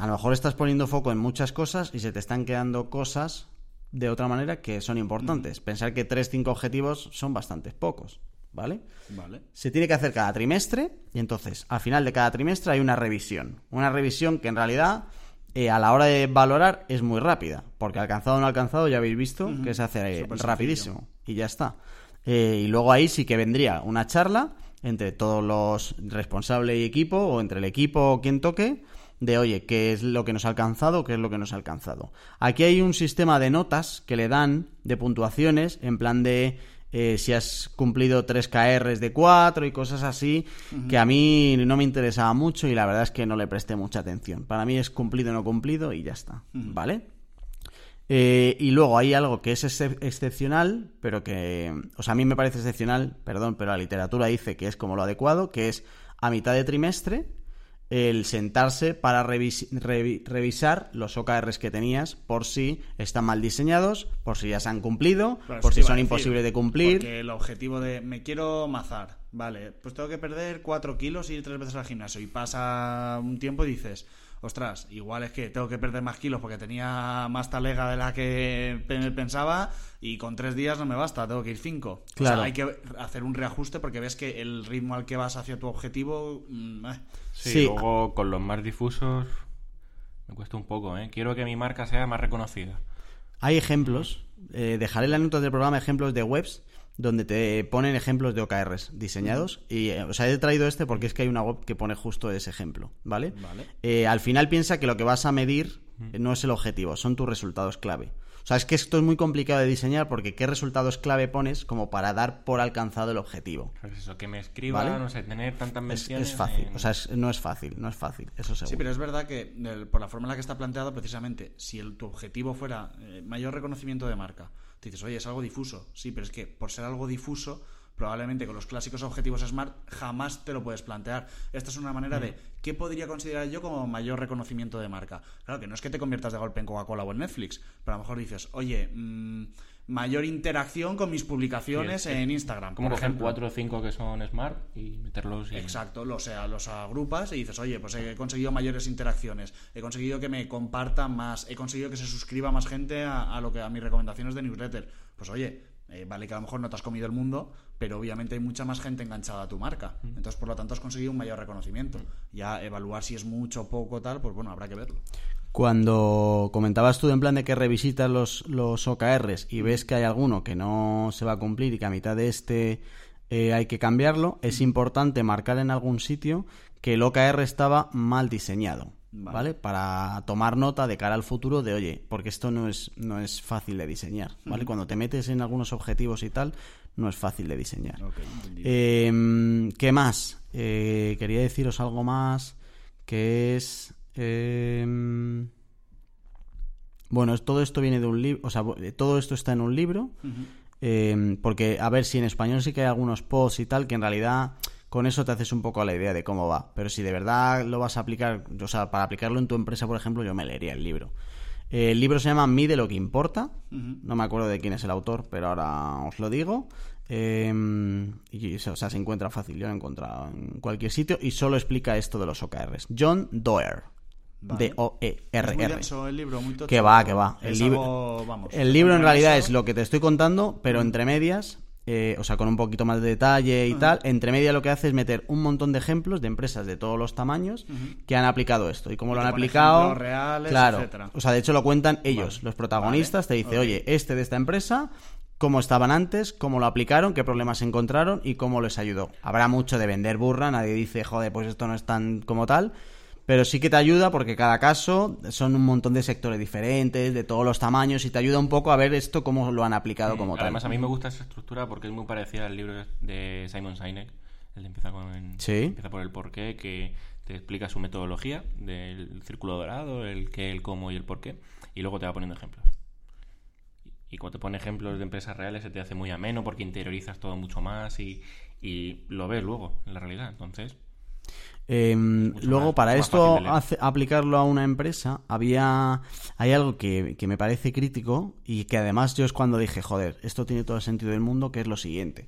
a lo mejor estás poniendo foco en muchas cosas y se te están quedando cosas de otra manera que son importantes. Pensar que 3-5 objetivos son bastante pocos, ¿vale? Vale. Se tiene que hacer cada trimestre y entonces al final de cada trimestre hay una revisión. Una revisión que en realidad eh, a la hora de valorar es muy rápida, porque alcanzado o no alcanzado ya habéis visto que se hace eh, rapidísimo y ya está. Eh, y luego ahí sí que vendría una charla entre todos los responsables y equipo o entre el equipo o quien toque de oye, qué es lo que nos ha alcanzado, qué es lo que nos ha alcanzado. Aquí hay un sistema de notas que le dan de puntuaciones en plan de eh, si has cumplido 3 KRs de 4 y cosas así, que a mí no me interesaba mucho y la verdad es que no le presté mucha atención. Para mí es cumplido o no cumplido y ya está, ¿vale? Eh, y luego hay algo que es excep- excepcional, pero que, o sea, a mí me parece excepcional, perdón, pero la literatura dice que es como lo adecuado, que es a mitad de trimestre el sentarse para revis- revi- revisar los OKRs que tenías por si están mal diseñados, por si ya se han cumplido, Claro, por si son decir, imposibles de cumplir. Porque el objetivo de me quiero mazar, vale, pues tengo que perder 4 kilos y ir tres veces al gimnasio. Y pasa un tiempo y dices, ostras, igual es que tengo que perder más kilos porque tenía más talega de la que pe- pensaba y con tres días no me basta, tengo que ir cinco. Claro. O sea, hay que hacer un reajuste porque ves que el ritmo al que vas hacia tu objetivo. mm, eh. Sí, Sí. luego con los más difusos me cuesta un poco, ¿eh? Quiero que mi marca sea más reconocida. Hay ejemplos, eh, dejaré en las notas del programa ejemplos de webs donde te ponen ejemplos de OKRs diseñados. Y, eh, o sea, he traído este porque es que hay una web que pone justo ese ejemplo, ¿vale? Vale. Eh, al final piensa que lo que vas a medir no es el objetivo, son tus resultados clave. O sea, es que esto es muy complicado de diseñar porque ¿qué resultados clave pones como para dar por alcanzado el objetivo? Pues eso, que me escriba, Vale. no sé, tener tantas Es, menciones. es fácil, en- o sea, es- no es fácil, no es fácil, eso seguro. Sí, pero es verdad que el- por la forma en la que está planteado, precisamente, si el, tu objetivo fuera eh, mayor reconocimiento de marca, te dices, oye, es algo difuso. Sí, pero es que por ser algo difuso, probablemente con los clásicos objetivos Smart jamás te lo puedes plantear. Esta es una manera de, ¿qué podría considerar yo como mayor reconocimiento de marca? Claro, que no es que te conviertas de golpe en Coca-Cola o en Netflix, pero a lo mejor dices, oye, mm, mayor interacción con mis publicaciones Sí, en Instagram. Como por coger ejemplo. cuatro o cinco que son smart y meterlos. y- Exacto, lo, o sea, los agrupas y dices, oye, pues he conseguido mayores interacciones, he conseguido que me compartan más, he conseguido que se suscriba más gente a, a lo que a mis recomendaciones de newsletter. Pues oye, eh, vale que a lo mejor no te has comido el mundo, pero obviamente hay mucha más gente enganchada a tu marca. Entonces, por lo tanto, has conseguido un mayor reconocimiento. Ya evaluar si es mucho o poco tal, pues bueno, habrá que verlo. Cuando comentabas tú en plan de que revisitas los, los OKRs y ves que hay alguno que no se va a cumplir y que a mitad de este eh, hay que cambiarlo. Es importante marcar en algún sitio que el OKR estaba mal diseñado. Vale. Vale. Para tomar nota de cara al futuro de, oye, porque esto no es, no es fácil de diseñar, ¿vale? Cuando te metes en algunos objetivos y tal, no es fácil de diseñar. Eh, ¿Qué más? Eh, quería deciros algo más que es... eh, bueno, todo esto viene de un libro, o sea, bo- todo esto está en un libro, eh, porque a ver si en español sí que hay algunos posts y tal, que en realidad con eso te haces un poco a la idea de cómo va, pero si de verdad lo vas a aplicar, o sea, para aplicarlo en tu empresa, por ejemplo, yo me leería el libro. Eh, el libro se llama Mide lo que importa, no me acuerdo de quién es el autor, pero ahora os lo digo. Eh, y, o sea, se encuentra fácil, yo lo he encontrado en cualquier sitio y solo explica esto de los OKRs. John Doerr. Vale. D-O-E-R-R. Es muy denso el libro, muy tocho. Que va, que va. El, libro, vamos, el libro en realidad eso- es lo que te estoy contando, pero entre medias, eh, o sea, con un poquito más de detalle y tal, entre medias lo que hace es meter un montón de ejemplos de empresas de todos los tamaños que han aplicado esto y cómo Y lo han aplicado. reales, claro. etcétera. O sea, de hecho lo cuentan ellos, Vale. los protagonistas. Vale. Te dice, oye, este de esta empresa cómo estaban antes, cómo lo aplicaron, qué problemas encontraron y cómo les ayudó. Habrá mucho de vender burra, nadie dice, joder, pues esto no es tan como tal, pero sí que te ayuda porque cada caso son un montón de sectores diferentes, de todos los tamaños y te ayuda un poco a ver esto cómo lo han aplicado como tal. Además, a mí me gusta esa estructura porque es muy parecida al libro de Simon Sinek. El de empieza, con, Sí. empieza por el porqué, que te explica su metodología del círculo dorado, el qué, el cómo y el porqué. Y luego te va poniendo ejemplos. Y cuando te pone ejemplos de empresas reales se te hace muy ameno porque interiorizas todo mucho más y, y lo ves luego en la realidad. Entonces, Eh, luego, más- para esto, hace- aplicarlo a una empresa, había hay algo que, que me parece crítico y que además yo es cuando dije, joder, esto tiene todo el sentido del mundo, que es lo siguiente.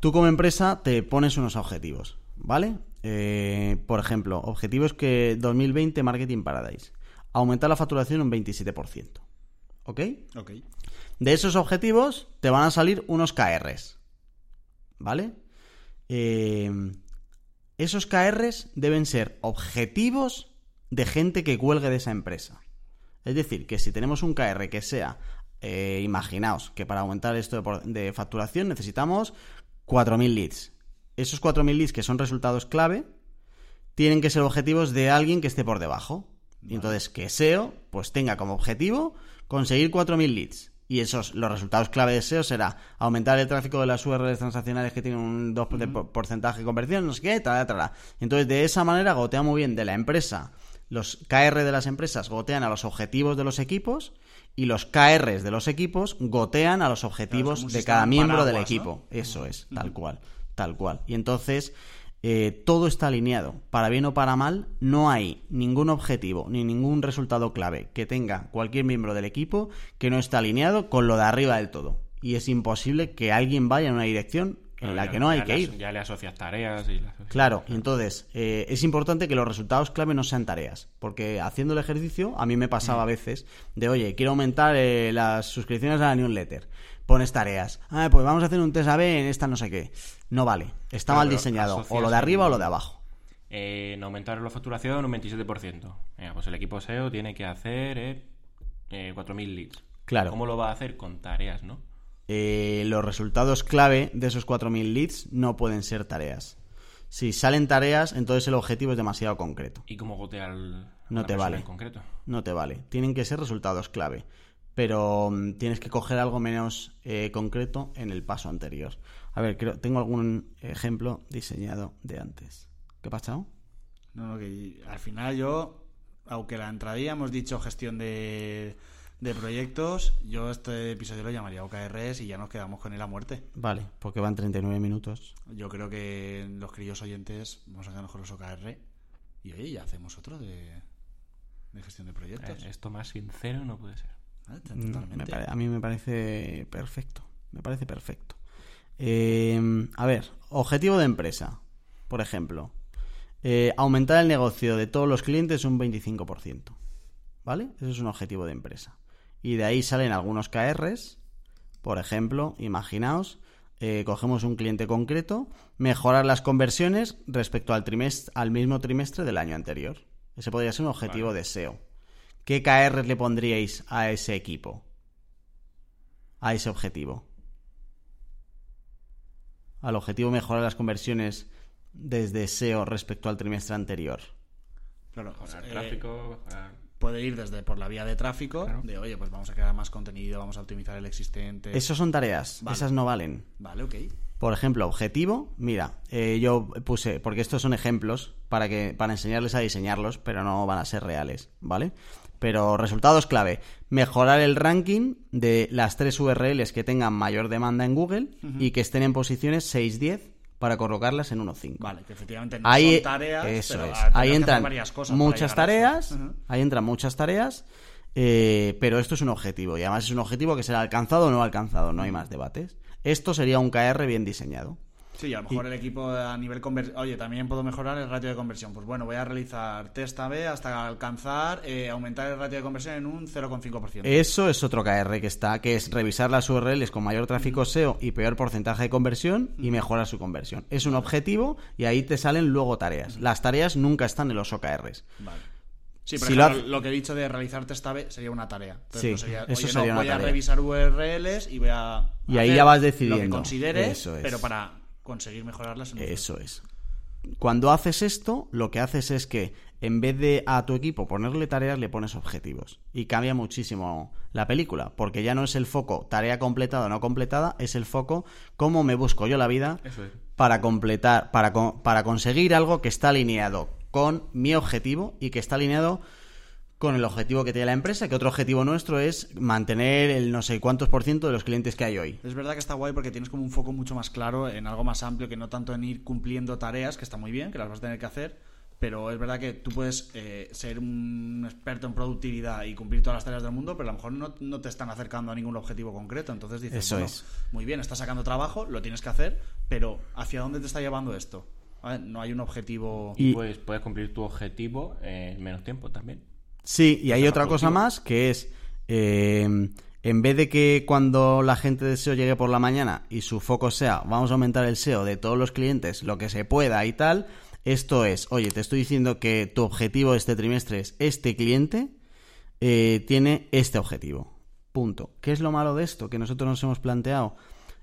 Tú como empresa te pones unos objetivos, ¿vale? Eh, por ejemplo, objetivos que 2020 Marketing Paradise. Aumentar la facturación un 27%. ¿Ok? Ok. De esos objetivos te van a salir unos KRs. ¿Vale? Eh, esos KRs deben ser objetivos de gente que cuelgue de esa empresa. Es decir, que si tenemos un KR que sea, eh, imaginaos que para aumentar esto de, facturación necesitamos 4.000 leads. Esos 4.000 leads que son resultados clave tienen que ser objetivos de alguien que esté por debajo. Y entonces que SEO pues tenga como objetivo conseguir 4.000 leads. Y esos, los resultados clave de SEO será aumentar el tráfico de las URLs transaccionales que tienen un 2% de por- porcentaje de conversión, no sé qué, tal, tal, tal. Entonces de esa manera gotea muy bien de la empresa. Los KR de las empresas gotean a los objetivos de los equipos y los KRs de los equipos gotean a los objetivos de cada miembro del equipo. Eso es, tal cual, tal cual. Y entonces eh, todo está alineado. Para bien o para mal, no hay ningún objetivo ni ningún resultado clave que tenga cualquier miembro del equipo que no esté alineado con lo de arriba del todo. Y es imposible que alguien vaya en una dirección en la ya- que no hay que le ir. Ya le asocias tareas y Claro, entonces eh, es importante que los resultados clave no sean tareas, porque haciendo el ejercicio a mí me pasaba a veces de, oye, quiero aumentar eh, las suscripciones a la newsletter, pones tareas, ah, pues vamos a hacer un test A-B en esta no sé qué, no vale, está Claro, mal diseñado, o lo de arriba el- o lo de abajo. Eh, en aumentar la facturación un 27%. Venga, pues el equipo SEO tiene que hacer eh, eh, 4.000 leads. Claro. ¿Cómo lo va a hacer? Con tareas, ¿no? Eh, los resultados clave de esos 4.000 leads no pueden ser tareas. Si salen tareas, entonces el objetivo es demasiado concreto. ¿Y cómo gotea al, No te vale. en concreto? no te vale. Tienen que ser resultados clave. Pero mm, tienes que coger algo menos eh, concreto en el paso anterior. A ver, creo, tengo algún ejemplo diseñado de antes. ¿Qué ha pasado? No, no, que al final yo, aunque la entradilla hemos dicho gestión de, de proyectos, yo este episodio lo llamaría OKRs y ya nos quedamos con él a muerte. Vale, porque van 39 minutos. Yo creo que los queridos oyentes vamos a quedarnos con los OKR y oye, ya hacemos otro de, de gestión de proyectos. Eh, esto más sincero no puede ser. Mm, me Totalmente. pare- a mí me parece perfecto. Me parece perfecto. Eh, a ver, objetivo de empresa. Por ejemplo, eh, aumentar el negocio de todos los clientes un 25%. ¿Vale? Eso es un objetivo de empresa. Y de ahí salen algunos KRs. Por ejemplo, imaginaos, eh, cogemos un cliente concreto, mejorar las conversiones respecto al, trimestre, al mismo trimestre del año anterior. Ese podría ser un objetivo de SEO. ¿Qué KRs le pondríais a ese equipo? A ese objetivo. al objetivo mejorar las conversiones desde SEO respecto al trimestre anterior? Claro, Mejorar eh, tráfico, mejorar- puede ir desde por la vía de tráfico, Claro. de oye, pues vamos a crear más contenido, vamos a optimizar el existente. Esos son tareas, Vale. esas no valen. Vale, ok. Por ejemplo, objetivo, mira, eh, yo puse, porque estos son ejemplos para que para enseñarles a diseñarlos, pero no van a ser reales, ¿vale? Pero resultados clave, mejorar el ranking de las tres URLs que tengan mayor demanda en Google y que estén en posiciones 6-10 para colocarlas en 1.5. Vale, que efectivamente no Ahí, son tareas, eso pero es. ah, Ahí entran varias cosas muchas tareas, Ujú. ahí entran muchas tareas, eh, pero esto es un objetivo y además es un objetivo que será alcanzado o no alcanzado, no hay más debates. Esto sería un KR bien diseñado. Sí, a lo mejor el equipo a nivel conversión. Oye, también puedo mejorar el ratio de conversión. Pues bueno, voy a realizar test A-B hasta alcanzar, eh, aumentar el ratio de conversión en un 0,5%. Eso es otro KR que está, que es revisar las URLs con mayor tráfico SEO y peor porcentaje de conversión y mejorar su conversión. Es un objetivo y ahí te salen luego tareas. Las tareas nunca están en los OKRs. Vale. Sí, por Si lo ejemplo, lo, que he dicho de realizar test A-B sería una tarea. Entonces, Sí, no sería, eso oye, sería no, una voy a revisar URLs y voy a. Y ahí ya vas Lo decidiendo. que consideres, Eso es. pero para conseguir mejorarlas. en Eso es. Cuando haces esto, lo que haces es que en vez de a tu equipo ponerle tareas, le pones objetivos. Y cambia muchísimo la película, porque ya no es el foco tarea completada o no completada, es el foco cómo me busco yo la vida es. para completar, para conseguir algo que está alineado con mi objetivo y que está alineado con el objetivo que tiene la empresa, que otro objetivo nuestro es mantener el no sé cuántos por ciento de los clientes que hay hoy. Es verdad que está guay porque tienes como un foco mucho más claro en algo más amplio que no tanto en ir cumpliendo tareas, que está muy bien, que las vas a tener que hacer, pero es verdad que tú puedes eh, ser un experto en productividad y cumplir todas las tareas del mundo, pero a lo mejor no, no te están acercando a ningún objetivo concreto. Entonces dices, Eso bueno, es. muy bien, estás sacando trabajo, lo tienes que hacer, pero ¿hacia dónde te está llevando esto? ¿Vale? No hay un objetivo... Y- Pues puedes cumplir tu objetivo en menos tiempo también. Sí, y hay Está otra cosa más que es, eh, en vez de que cuando la gente de SEO llegue por la mañana y su foco sea, vamos a aumentar el SEO de todos los clientes, lo que se pueda y tal, esto es, oye, te estoy diciendo que tu objetivo este trimestre es este cliente, eh, tiene este objetivo. Punto. ¿Qué es lo malo de esto que nosotros nos hemos planteado?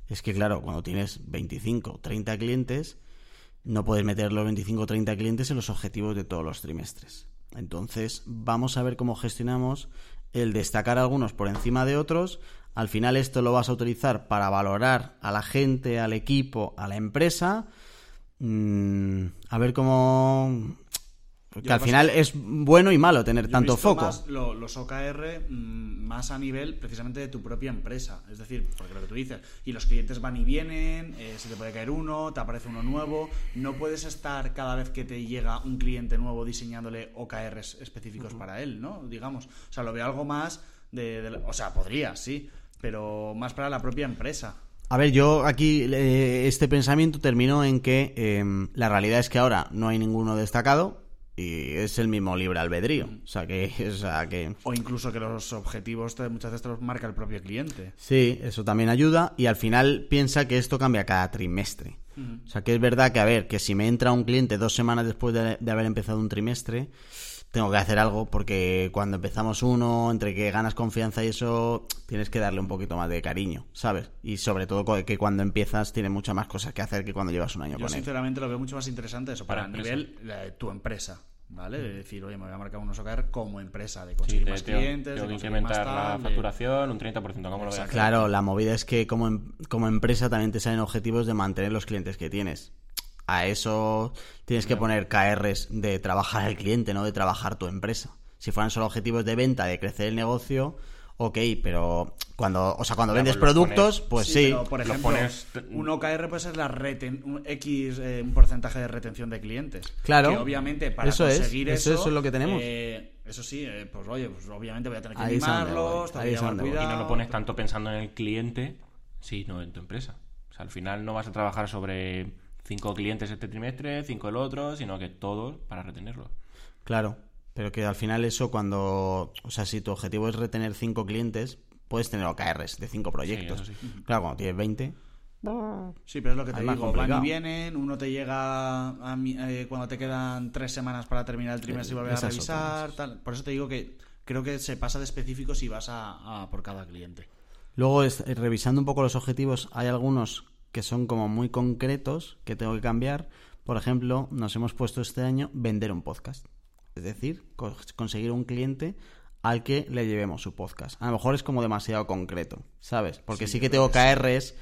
Es que, claro, cuando tienes 25, 30 clientes, no puedes meter los 25 o 30 clientes en los objetivos de todos los trimestres. Entonces, vamos a ver cómo gestionamos el destacar algunos por encima de otros. Al final esto lo vas a utilizar para valorar a la gente, al equipo, a la empresa. Mm, a ver cómo... Que Yo al que final es bueno y malo tener tanto foco. más lo- los OKR mm, más a nivel precisamente de tu propia empresa. Es decir, porque lo que tú dices, y los clientes van y vienen, eh, se te puede caer uno, te aparece uno nuevo. No puedes estar cada vez que te llega un cliente nuevo diseñándole OKRs específicos para él, ¿no? Digamos. O sea, lo veo algo más de. de- o sea, podría, sí, pero más para la propia empresa. A ver, yo aquí eh, este pensamiento terminó en que eh, la realidad es que ahora no hay ninguno destacado y es el mismo libre albedrío. O sea que, o sea que O incluso que los objetivos te- muchas veces te los marca el propio cliente. sí, eso también ayuda y al final piensa que esto cambia cada trimestre. O sea que es verdad que, a ver, que si me entra un cliente dos semanas después de, de haber empezado un trimestre, tengo que hacer algo porque cuando empezamos uno, entre que ganas confianza y eso, tienes que darle un poquito más de cariño, ¿sabes? Y sobre todo que cuando empiezas tienes muchas más cosas que hacer que cuando llevas un año Yo con él. sinceramente lo veo mucho más interesante eso, para, Para empresa. nivel eh, tu empresa, ¿vale? De decir, oye, me voy a marcar unos OKR como empresa, de Sí, conseguir más tengo, clientes, tengo de incrementar la de- facturación un 30%, ¿cómo lo veas? Claro, la movida es que como, em- como empresa también te salen objetivos de mantener los clientes que tienes. A eso tienes que poner KRs de trabajar al cliente, no de trabajar tu empresa. Si fueran solo objetivos de venta, de crecer el negocio, ok, pero cuando, o sea, cuando Ya, vendes pues productos, pones- pues Sí, sí. pero, por Lo ejemplo, pones- un OKR puede ser la reten, un X, eh, un porcentaje de retención de clientes. Claro. Que obviamente para Eso es, conseguir eso- eso, eso es lo que tenemos. eh, eso sí, eh, pues oye, pues obviamente voy a tener que Ahí es a donde voy, mimarlos, tengo ahí es cuidado. Y no lo pones tanto pensando en el cliente, sino en tu empresa. O sea, al final no vas a trabajar sobre cinco clientes este trimestre, cinco el otro, sino que todos para retenerlos. Claro, pero que al final eso cuando, o sea, si tu objetivo es retener cinco clientes, puedes tener OKRs de cinco proyectos. eso sí. Claro, cuando tienes 20, Sí, pero es lo que te Ahí digo, van complicado. y vienen, uno te llega a mi- eh, cuando te quedan tres semanas para terminar el trimestre y volver a revisar, tal. Por eso te digo que creo que se pasa de específico si vas a, a por cada cliente. Luego, es- eh, revisando un poco los objetivos, hay algunos que son como muy concretos que tengo que cambiar. Por ejemplo, nos hemos puesto este año vender un podcast. Es decir, co- conseguir un cliente al que le llevemos su podcast. A lo mejor es como demasiado concreto, ¿sabes? Porque sí, que tengo KRs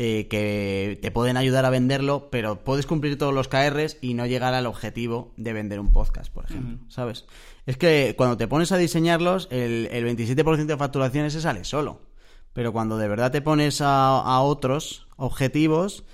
eh, que te pueden ayudar a venderlo, pero puedes cumplir todos los KRs y no llegar al objetivo de vender un podcast, por ejemplo, ¿sabes? Es que cuando te pones a diseñarlos, el, el 27% de facturación ese sale solo. Pero cuando de verdad te pones a, a otros objetivos,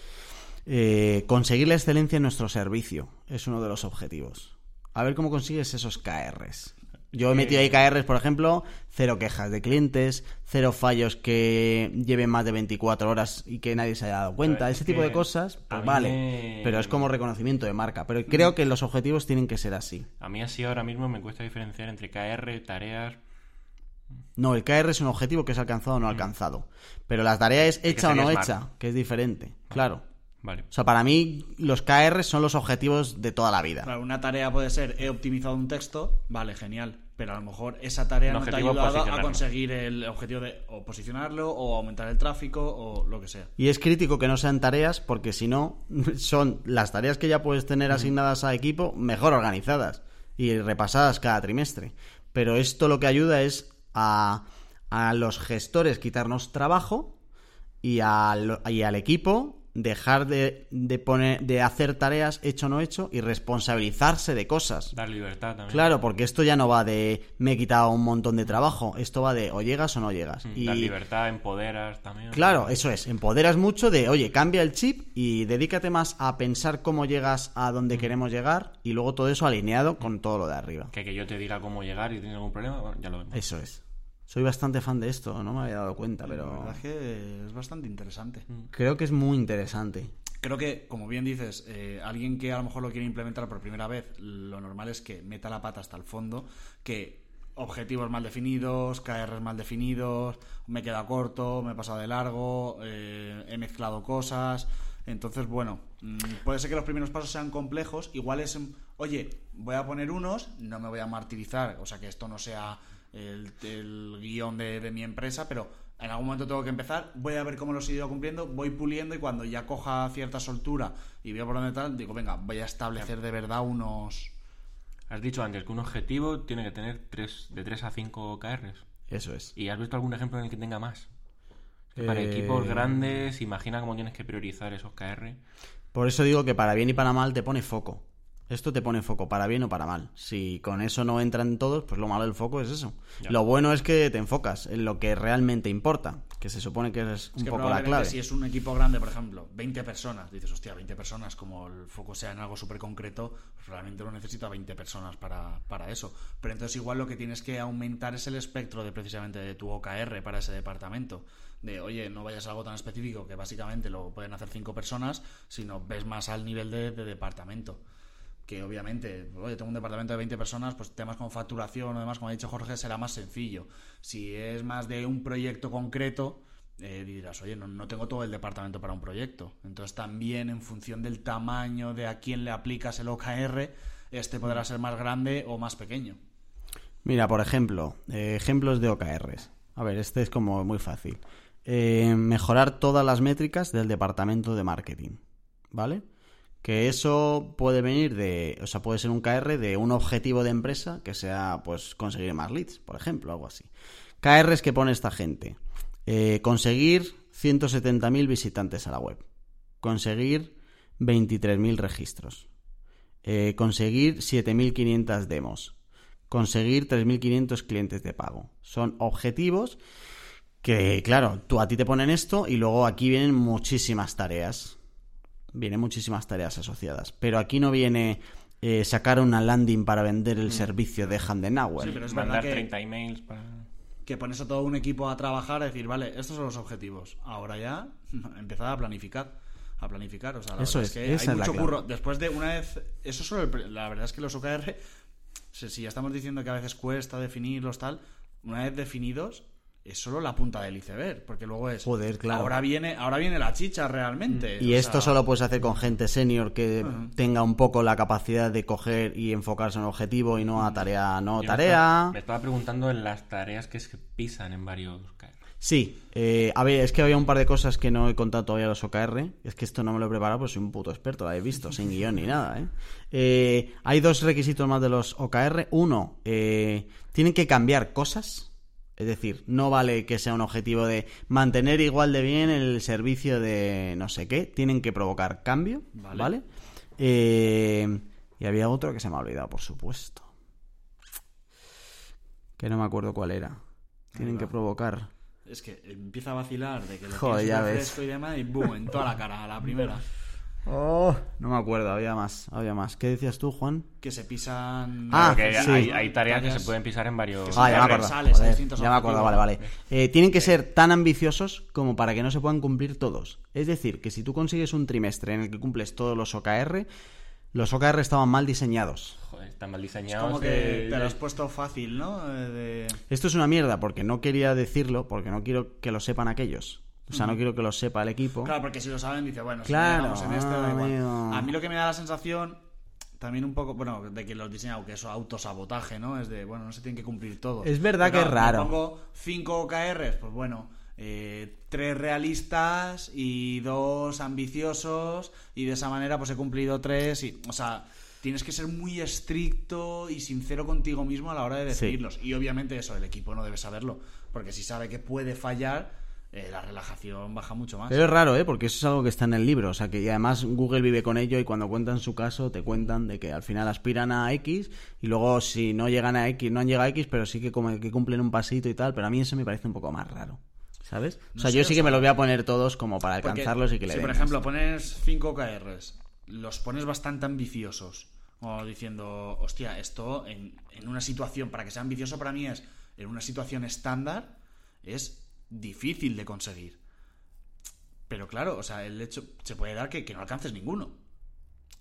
eh, conseguir la excelencia en nuestro servicio es uno de los objetivos. A ver cómo consigues esos KRs. Yo he metido ahí KRs, por ejemplo, cero quejas de clientes, cero fallos que lleven más de 24 horas y que nadie se haya dado cuenta. Ese es tipo de cosas, pues vale. me- Pero es como reconocimiento de marca. Pero creo que los objetivos tienen que ser así. A mí así ahora mismo me cuesta diferenciar entre KR, tareas... No, el KR es un objetivo que es alcanzado o no alcanzado. Pero la tarea es hecha o no hecha, que es diferente. Claro. Vale. O sea, para mí los KR son los objetivos de toda la vida. Claro, una tarea puede ser, he optimizado un texto, vale, genial. Pero a lo mejor esa tarea Un no te ayudado a conseguir el objetivo de o posicionarlo o aumentar el tráfico o lo que sea. Y es crítico que no sean tareas porque si no, son las tareas que ya puedes tener asignadas a equipo mejor organizadas y repasadas cada trimestre. Pero esto lo que ayuda es a, a los gestores quitarnos trabajo y al, y al equipo dejar de, de poner de hacer tareas hecho o no hecho y responsabilizarse de cosas. Dar libertad también. Claro, porque esto ya no va de me he quitado un montón de trabajo, esto va de o llegas o no llegas. Mm, Y Dar libertad, empoderas también. Claro, eso es. Empoderas mucho de, oye, cambia el chip y dedícate más a pensar cómo llegas a donde queremos llegar y luego todo eso alineado con todo lo de arriba. Que, que yo te diga cómo llegar y tienes algún problema, bueno, ya lo vemos. Eso es. Soy bastante fan de esto, no me había dado cuenta, La pero verdad es que es bastante interesante. creo que es muy interesante. Creo que, como bien dices, eh, alguien que a lo mejor lo quiere implementar por primera vez, lo normal es que meta la pata hasta el fondo, que objetivos mal definidos, KRs mal definidos, me he quedado corto, me he pasado de largo, eh, he mezclado cosas. Entonces, bueno, mm, puede ser que los primeros pasos sean complejos. Igual es, oye, voy a poner unos, no me voy a martirizar, o sea, que esto no sea el, el guion de, de mi empresa, pero en algún momento tengo que empezar, voy a ver cómo los he ido cumpliendo, voy puliendo y cuando ya coja cierta soltura y veo por dónde tal, digo, venga, voy a establecer de verdad unos... Has dicho antes que un objetivo tiene que tener tres, de 3 a 5 KRs. Eso es. ¿Y has visto algún ejemplo en el que tenga más? Es que Para Eh, equipos grandes, imagina cómo tienes que priorizar esos KR. Por eso digo que para bien y para mal te pone foco. Esto te pone foco, para bien o para mal. Si con eso no entran todos, pues lo malo del foco es eso. Ya. Lo bueno es que te enfocas en lo que realmente importa, que se supone que es un que poco la clave. si es un equipo grande, por ejemplo, 20 personas, dices, hostia, 20 personas, como el foco sea en algo súper concreto, pues realmente no necesita 20 personas para, para eso. Pero entonces igual lo que tienes que aumentar es el espectro de precisamente de tu OKR para ese departamento. De, oye, no vayas a algo tan específico que básicamente lo pueden hacer 5 personas, sino ves más al nivel de, de departamento. Que obviamente, oye, tengo un departamento de 20 personas, pues temas como facturación o demás, como ha dicho Jorge, será más sencillo. Si es más de un proyecto concreto, eh, dirás, oye, no, no tengo todo el departamento para un proyecto. Entonces también en función del tamaño de a quién le aplicas el OKR, este podrá ser más grande o más pequeño. Mira, por ejemplo, eh, ejemplos de OKRs. A ver, este es como muy fácil. Eh, mejorar todas las métricas del departamento de marketing. ¿Vale? Que eso puede venir de, o sea, puede ser un KR de un objetivo de empresa que sea, pues, conseguir más leads, por ejemplo, algo así. KRs que pone esta gente. Eh, conseguir 170.000 visitantes a la web. Conseguir 23.000 registros. Eh, conseguir 7.500 demos. Conseguir 3.500 clientes de pago. Son objetivos que, claro, tú a ti te ponen esto y luego aquí vienen muchísimas tareas. Vienen muchísimas tareas asociadas. Pero aquí no viene eh, sacar una landing para vender el servicio de Handenauer. Sí, pero es Mandar verdad que- 30 emails para... Que pones a todo un equipo a trabajar a decir, vale, estos son los objetivos. Ahora ya, empezad a planificar. A planificar, o sea, la Eso verdad es, que esa hay es la mucho curro. Después de una vez, eso solo el la verdad es que los OKR, si ya estamos diciendo que a veces cuesta definirlos tal, una vez definidos es solo la punta del iceberg, porque luego es Joder, claro. ahora viene ahora viene la chicha realmente. Y esto sea, solo puedes hacer con gente senior que tenga un poco la capacidad de coger y enfocarse en un objetivo y no a tarea, no Yo me tarea. estaba- Me estaba preguntando en las tareas que se pisan en varios. Sí, eh, a ver, es que había un par de cosas que no he contado todavía a los OKR. Es que esto no me lo he preparado, pues soy un puto experto, la he visto, sin guion ni nada. ¿eh? Eh, hay dos requisitos más de los OKR. Uno, eh, tienen que cambiar cosas. Es decir, no vale que sea un objetivo de mantener igual de bien el servicio de no sé qué. Tienen que provocar cambio, Vale. ¿vale? Eh, y había otro que se me ha olvidado, por supuesto. Que no me acuerdo cuál era. Tienen que provocar. Es que empieza a vacilar de que lo Joder, ya ves. y demás, y boom, en toda la cara, a la primera. Oh, no me acuerdo, había más, había más. ¿Qué decías tú, Juan? Que se pisan. Ah, Porque sí. hay, hay tareas que se pueden pisar en varios. que Ah, ya me acuerdo. ya me acuerdo, vale, vale. Eh, tienen que ser tan ambiciosos como para que no se puedan cumplir todos. Es decir, que si tú consigues un trimestre en el que cumples todos los OKR, los OKR estaban mal diseñados. Joder, están mal Es diseñados. como que de- te lo has puesto fácil, ¿no? Eh, de- Esto es una mierda porque no quería decirlo, porque no quiero que lo sepan aquellos. O sea, no quiero que lo sepa el equipo. Claro, porque si lo saben, dice, bueno, si Claro, llegamos en este, da igual. amigo. A mí lo que me da la sensación, también un poco, bueno, de que los diseñado, que eso autosabotaje, ¿no? Es de, bueno, no se tienen que cumplir todos. Es verdad Pero que es raro. pongo 5 OKRs, pues bueno, eh, tres realistas y dos ambiciosos, y de esa manera pues he cumplido tres, y, o sea... Tienes que ser muy estricto y sincero contigo mismo a la hora de Sí. decidirlos. Y obviamente eso, el equipo no debe saberlo. Porque si sabe que puede fallar, eh, la relajación baja mucho más. Pero es raro, ¿eh? Porque eso es algo que está en el libro. O sea, que y además Google vive con ello y cuando cuentan su caso te cuentan de que al final aspiran a X y luego si no llegan a X, no han llegado a X, pero sí que como que cumplen un pasito y tal. Pero a mí eso me parece un poco más raro. ¿Sabes? O sea, sé, yo o sí que me los voy a poner todos como para Porque alcanzarlos y que le Si, den por ejemplo, pones 5 OKRs, los pones bastante ambiciosos, como diciendo, hostia, esto en, en una situación, para que sea ambicioso para mí es, en una situación estándar, es difícil de conseguir. Pero claro, o sea, el hecho se puede dar que, no alcances ninguno.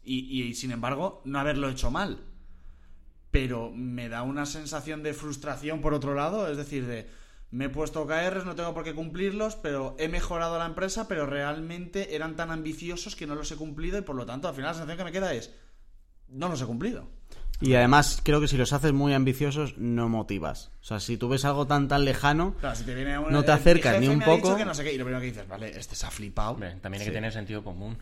Y, y, sin embargo, no haberlo hecho mal. Pero me da una sensación de frustración por otro lado, es decir, de me he puesto OKRs, no tengo por qué cumplirlos, pero he mejorado la empresa, pero realmente eran tan ambiciosos que no los he cumplido y por lo tanto al final la sensación que me queda es no los he cumplido. Y además creo que si los haces muy ambiciosos no motivas. O sea, si tú ves algo tan tan lejano, Claro, si te viene un- No te acercas ni un poco. que no sé qué, y lo primero que dices, vale, este se ha flipado. También hay Sí. que tener sentido común.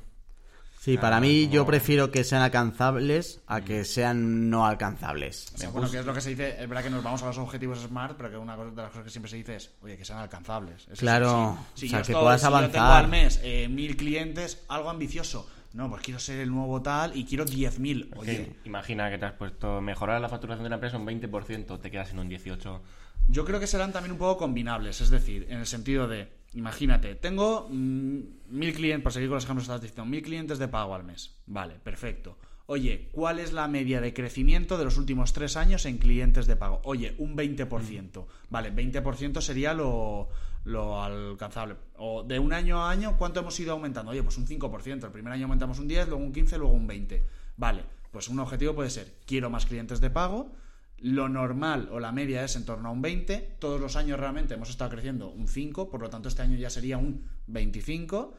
sí, para mí yo prefiero que sean alcanzables a que sean no alcanzables. O sea, bueno, que es lo que se dice, es verdad que nos vamos a los objetivos SMART, pero que una cosa de las cosas que siempre se dice es, oye, que sean alcanzables. Es Claro, si- si o sea, yo que estoy- puedas si yo tengo avanzar. al mes eh, mil clientes, algo ambicioso. No, pues quiero ser el nuevo tal y quiero 10.000. Es Oye, imagina que te has puesto mejorar la facturación de la empresa un 20%, te quedas en un 18%. Yo creo que serán también un poco combinables, es decir, en el sentido de, imagínate, tengo mm, mil clientes, por seguir con los ejemplos que estás diciendo, mil clientes de pago al mes. Vale, perfecto. Oye, ¿cuál es la media de crecimiento de los últimos tres años en clientes de pago? Oye, un 20%. Vale, 20% sería lo, lo alcanzable. O de un año a año, ¿cuánto hemos ido aumentando? Oye, pues un 5%. El primer año aumentamos un 10, luego un 15, luego un 20. Vale, pues un objetivo puede ser, quiero más clientes de pago, lo normal o la media es en torno a un 20. Todos los años realmente hemos estado creciendo un 5, por lo tanto este año ya sería un 25.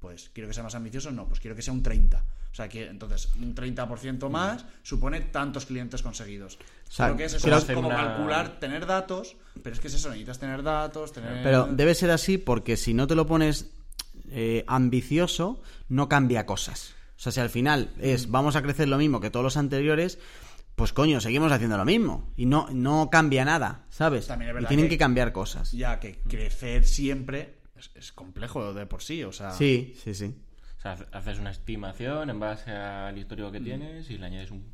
Pues quiero que sea más ambicioso, no, pues quiero que sea un 30. O sea, que entonces un 30% más supone tantos clientes conseguidos. sea, creo que es eso, es como una- calcular, tener datos, pero es que es eso, necesitas tener datos, tener... Pero debe ser así porque si no te lo pones eh, ambicioso, no cambia cosas. O sea, si al final Mm. es vamos a crecer lo mismo que todos los anteriores, pues coño, seguimos haciendo lo mismo. Y no, no cambia nada, ¿sabes? También es y verdad tienen que... que- cambiar cosas. Ya que crecer siempre es, es complejo de por sí, o sea... Sí, sí, sí. O sea, hace- haces una estimación en base al histórico que tienes y le añades un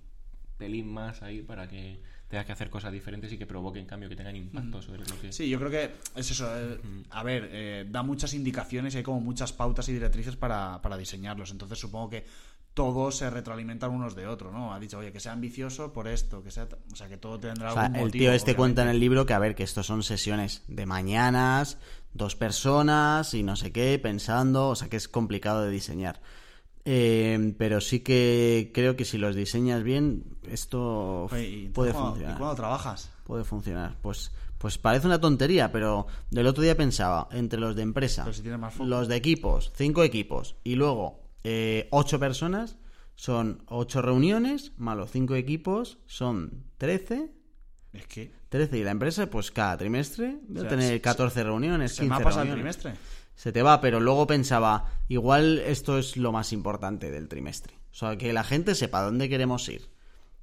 pelín más ahí para que tengas que hacer cosas diferentes y que provoquen cambio, que tengan impacto sobre lo que... Sí, yo creo que es eso. eh, a ver, eh, da muchas indicaciones y hay como muchas pautas y directrices para, para diseñarlos. Entonces supongo que todos se retroalimentan unos de otros, ¿no? Ha dicho, oye, que sea ambicioso por esto, que sea... O sea, que todo tendrá O sea, algún el motivo, tío este cuenta en el libro que, a ver, que estos son sesiones de mañanas, dos personas y no sé qué, pensando, o sea, que es complicado de diseñar. Eh, pero sí que creo que si los diseñas bien, esto Oye, ¿y tú puede funcionar. ¿Y cuándo trabajas? Puede funcionar. Pues, pues parece una tontería, pero del otro día pensaba, entre los de empresa, si más los de equipos, cinco equipos, y luego eh, ocho personas, son ocho reuniones, más los cinco equipos, son trece, Es que 13. Y la empresa, pues cada trimestre, a sea, tener se- 14 reuniones, se 15 me ha pasado el reuniones. trimestre. Se te va, pero luego pensaba, igual esto es lo más importante del trimestre. O sea, que la gente sepa dónde queremos ir.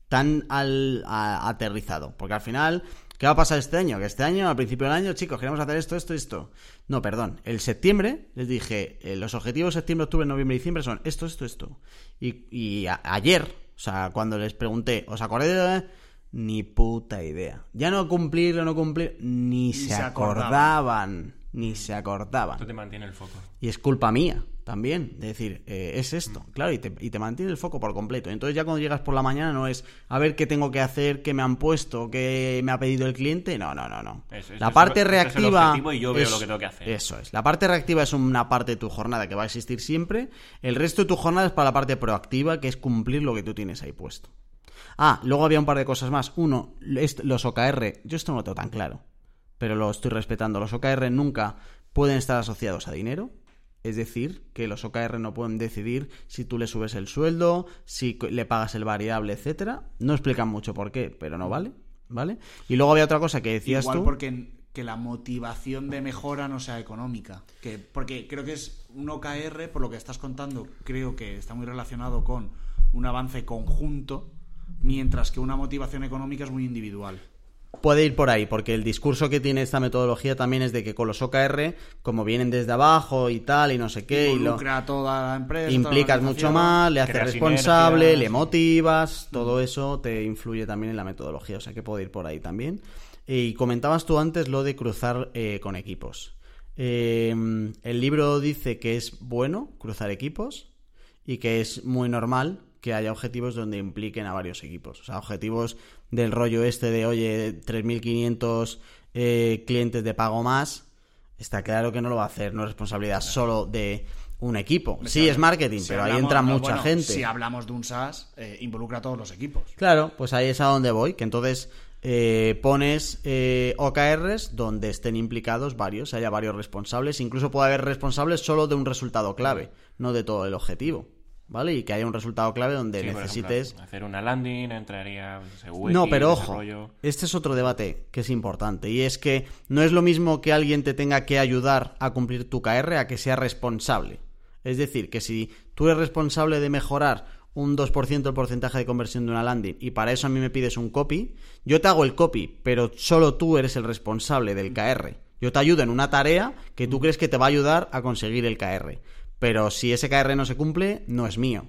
Tan al, a- aterrizado. Porque al final, ¿qué va a pasar este año? Que este año, al principio del año, chicos, queremos hacer esto, esto, esto. No, perdón. El septiembre, les dije, eh, los objetivos septiembre, octubre, noviembre y diciembre son esto, esto, esto. Y, y a- ayer, o sea, cuando les pregunté, ¿os acordáis de...? Ni puta idea. Ya no cumplir o no cumplir, ni, se, se acordaban. acordaban. Ni se acordaban. Esto te mantiene el foco. Y es culpa mía también, de decir, eh, es esto, claro, y te, y te mantiene el foco por completo. Entonces ya cuando llegas por la mañana no es a ver qué tengo que hacer, qué me han puesto, qué me ha pedido el cliente, no, no, no, no. Eso, la parte es el- este es el reactiva... y yo veo lo que tengo que hacer. Eso es. La parte reactiva es una parte de tu jornada que va a existir siempre. El resto de tu jornada es para la parte proactiva, que es cumplir lo que tú tienes ahí puesto. Ah, luego había un par de cosas más. Uno, los OKR, yo esto no lo tengo tan claro, pero lo estoy respetando. Los OKR nunca pueden estar asociados a dinero. Es decir, que los OKR no pueden decidir si tú le subes el sueldo, si le pagas el variable, etcétera. No explican mucho por qué, pero no vale, ¿vale? Y luego había otra cosa que decías Igual tú. porque que la motivación de mejora no sea económica. Que, porque creo que es un OKR, por lo que estás contando, creo que está muy relacionado con un avance conjunto, mientras que una motivación económica es muy individual. Puede ir por ahí, porque el discurso que tiene esta metodología también es de que con los OKR, como vienen desde abajo y tal, y no sé qué, y lo, Involucra a toda la empresa. toda la implicas mucho más, le haces responsable, sinergias. le motivas, todo eso te influye también en la metodología, o sea que puede ir por ahí también. Y comentabas tú antes lo de cruzar eh, con equipos. Eh, el libro dice que es bueno cruzar equipos y que es muy normal que haya objetivos donde impliquen a varios equipos. O sea, objetivos del rollo este de, oye, 3.500 eh, clientes de pago más, está claro que no lo va a hacer, no es responsabilidad solo de un equipo. Sí, es marketing, Si pero ahí entra no, mucha bueno, gente. Si hablamos de un SaaS, eh, involucra a todos los equipos. Claro, pues ahí es a donde voy, que entonces eh, pones eh, OKRs donde estén implicados varios, haya varios responsables, incluso puede haber responsables solo de un resultado clave, no de todo el objetivo, ¿vale? Y que haya un resultado clave donde Sí, necesites... ejemplo, hacer una landing, entraría seguro. No, pero ojo, este es otro debate que es importante y es que no es lo mismo que alguien te tenga que ayudar a cumplir tu KR a que sea responsable. Es decir, que si tú eres responsable de mejorar un 2% el porcentaje de conversión de una landing y para eso a mí me pides un copy, yo te hago el copy, pero solo tú eres el responsable del KR. Yo te ayudo en una tarea que tú crees que te va a ayudar a conseguir el KR. Pero si ese KR no se cumple, no es mío.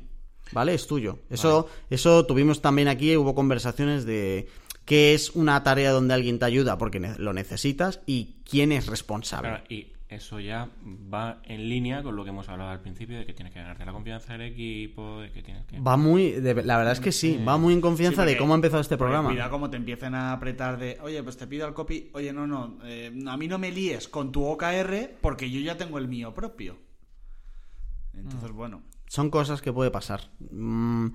¿Vale? Es tuyo. Eso, eso tuvimos también aquí, hubo conversaciones de qué es una tarea donde alguien te ayuda porque lo necesitas y quién es responsable. Claro, y eso ya va en línea con lo que hemos hablado al principio, de que tienes que ganarte la confianza del equipo, de que tienes que... Va muy, de- la verdad es que sí, va muy en confianza Sí, de cómo ha empezado este programa. Cuidado como te empiecen a apretar de, oye, pues te pido el copy, oye, no, no, eh, a mí no me líes con tu OKR porque yo ya tengo el mío propio. Mm. Entonces, bueno, Son cosas que puede pasar. Mm,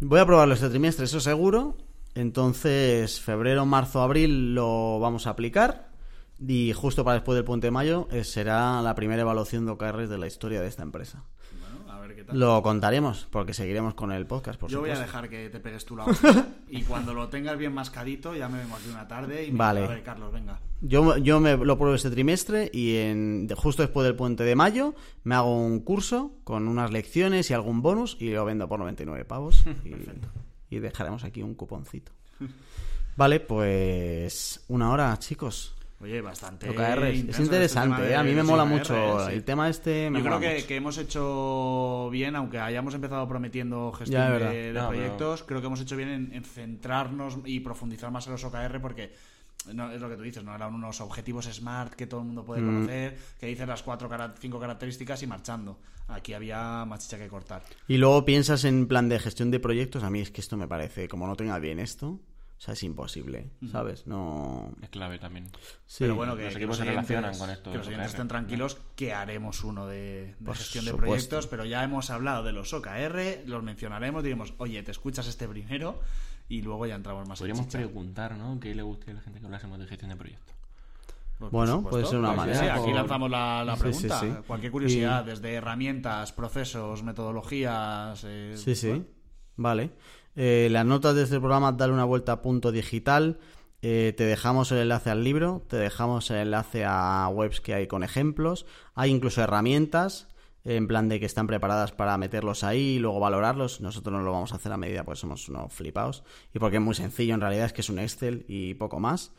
voy a probarlo este trimestre, eso seguro. Entonces, febrero, marzo, abril lo vamos a aplicar. Y justo para después del puente de mayo eh, será la primera evaluación de OKRs de la historia de esta empresa. bueno, a ver qué tal. Lo contaremos, porque seguiremos con el podcast, por Yo voy a dejar que te pegues tú la hostia y cuando lo tengas bien mascadito ya me vengo aquí una tarde y me Vale. dices, a ver, Carlos, venga. Yo, yo me lo pruebo este trimestre y en, de- justo después del puente de mayo me hago un curso con unas lecciones y algún bonus y lo vendo por 99 pavos y, y dejaremos aquí un cuponcito. Vale, pues una hora, chicos. Oye, bastante. OKRs. Es intenso este interesante, ¿eh? a mí me mola mucho. sí. El tema este me Yo creo mola que, mucho. que hemos hecho bien, aunque hayamos empezado prometiendo gestión Ya, de, verdad. de No, pero- proyectos, creo que hemos hecho bien en, en centrarnos y profundizar más en los OKR porque no, es lo que tú dices, no eran unos objetivos smart que todo el mundo Mm. puede conocer, que dicen las cuatro, cinco características y marchando. Aquí había más chicha que cortar. Y luego piensas en plan de gestión de proyectos. A mí es que esto me parece, como no tenga bien esto, o sea, es imposible, ¿sabes? No. Es clave también. Sí. Pero bueno, que, los que equipos se relacionan con esto Que los OKR. estén tranquilos que haremos uno de, gestión de proyectos, pero ya hemos hablado de los OKR, los mencionaremos, diremos, oye, te escuchas este primero y luego ya entramos más Podríamos en preguntar, ¿no? ¿Qué le gustaría a la gente que hablásemos de gestión de proyectos? Pues, Bueno, puede ser una Pues, manera, sí, aquí lanzamos la, la Sí, pregunta. sí, sí. Cualquier curiosidad, desde herramientas, procesos, metodologías. eh, Sí, sí. bueno, Vale. Eh, las notas de este programa, dale una vuelta a punto digital. Eh, te dejamos el enlace al libro, te dejamos el enlace a webs que hay con ejemplos, hay incluso herramientas en plan de que están preparadas para meterlos ahí y luego valorarlos. Nosotros no lo vamos a hacer a medida porque somos unos flipados y porque es muy sencillo en realidad, es que es un Excel y poco más.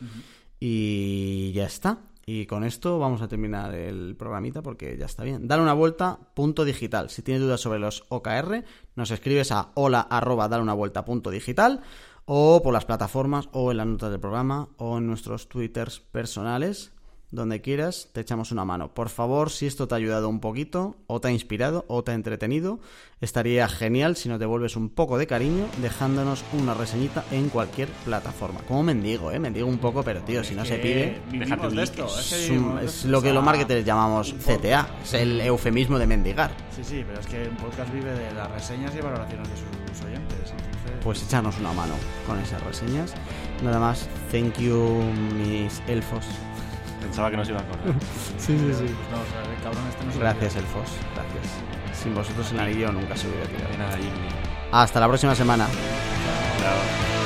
Y ya está. Y con esto vamos a terminar el programita porque ya está bien. Dale una vuelta, punto digital. Si tienes dudas sobre los OKR, nos escribes a hola arroba dale una vuelta punto digital o por las plataformas o en las notas del programa o en nuestros twitters personales donde quieras, te echamos una mano. Por favor, si esto te ha ayudado un poquito, o te ha inspirado, o te ha entretenido, estaría genial si nos devuelves un poco de cariño dejándonos una reseñita en cualquier plataforma. Como mendigo, ¿eh? Mendigo un poco, pero tío, si no se pide... Vivimos de esto. Es, que un- lo que los marketers llamamos un. CTA, es el eufemismo de mendigar. Sí, sí, pero es que un podcast vive de las reseñas y valoraciones de sus oyentes. Entonces, Pues echarnos una mano con esas reseñas. Nada más, thank you, mis elfos. Pensaba que nos iba a acordar. Sí, sí, no, o sea, el cabrón este no se Gracias, olvida. elfos, gracias. Sin vosotros el anillo nunca se hubiera tirado. De nada, Jimmy. Hasta la próxima semana. Chao.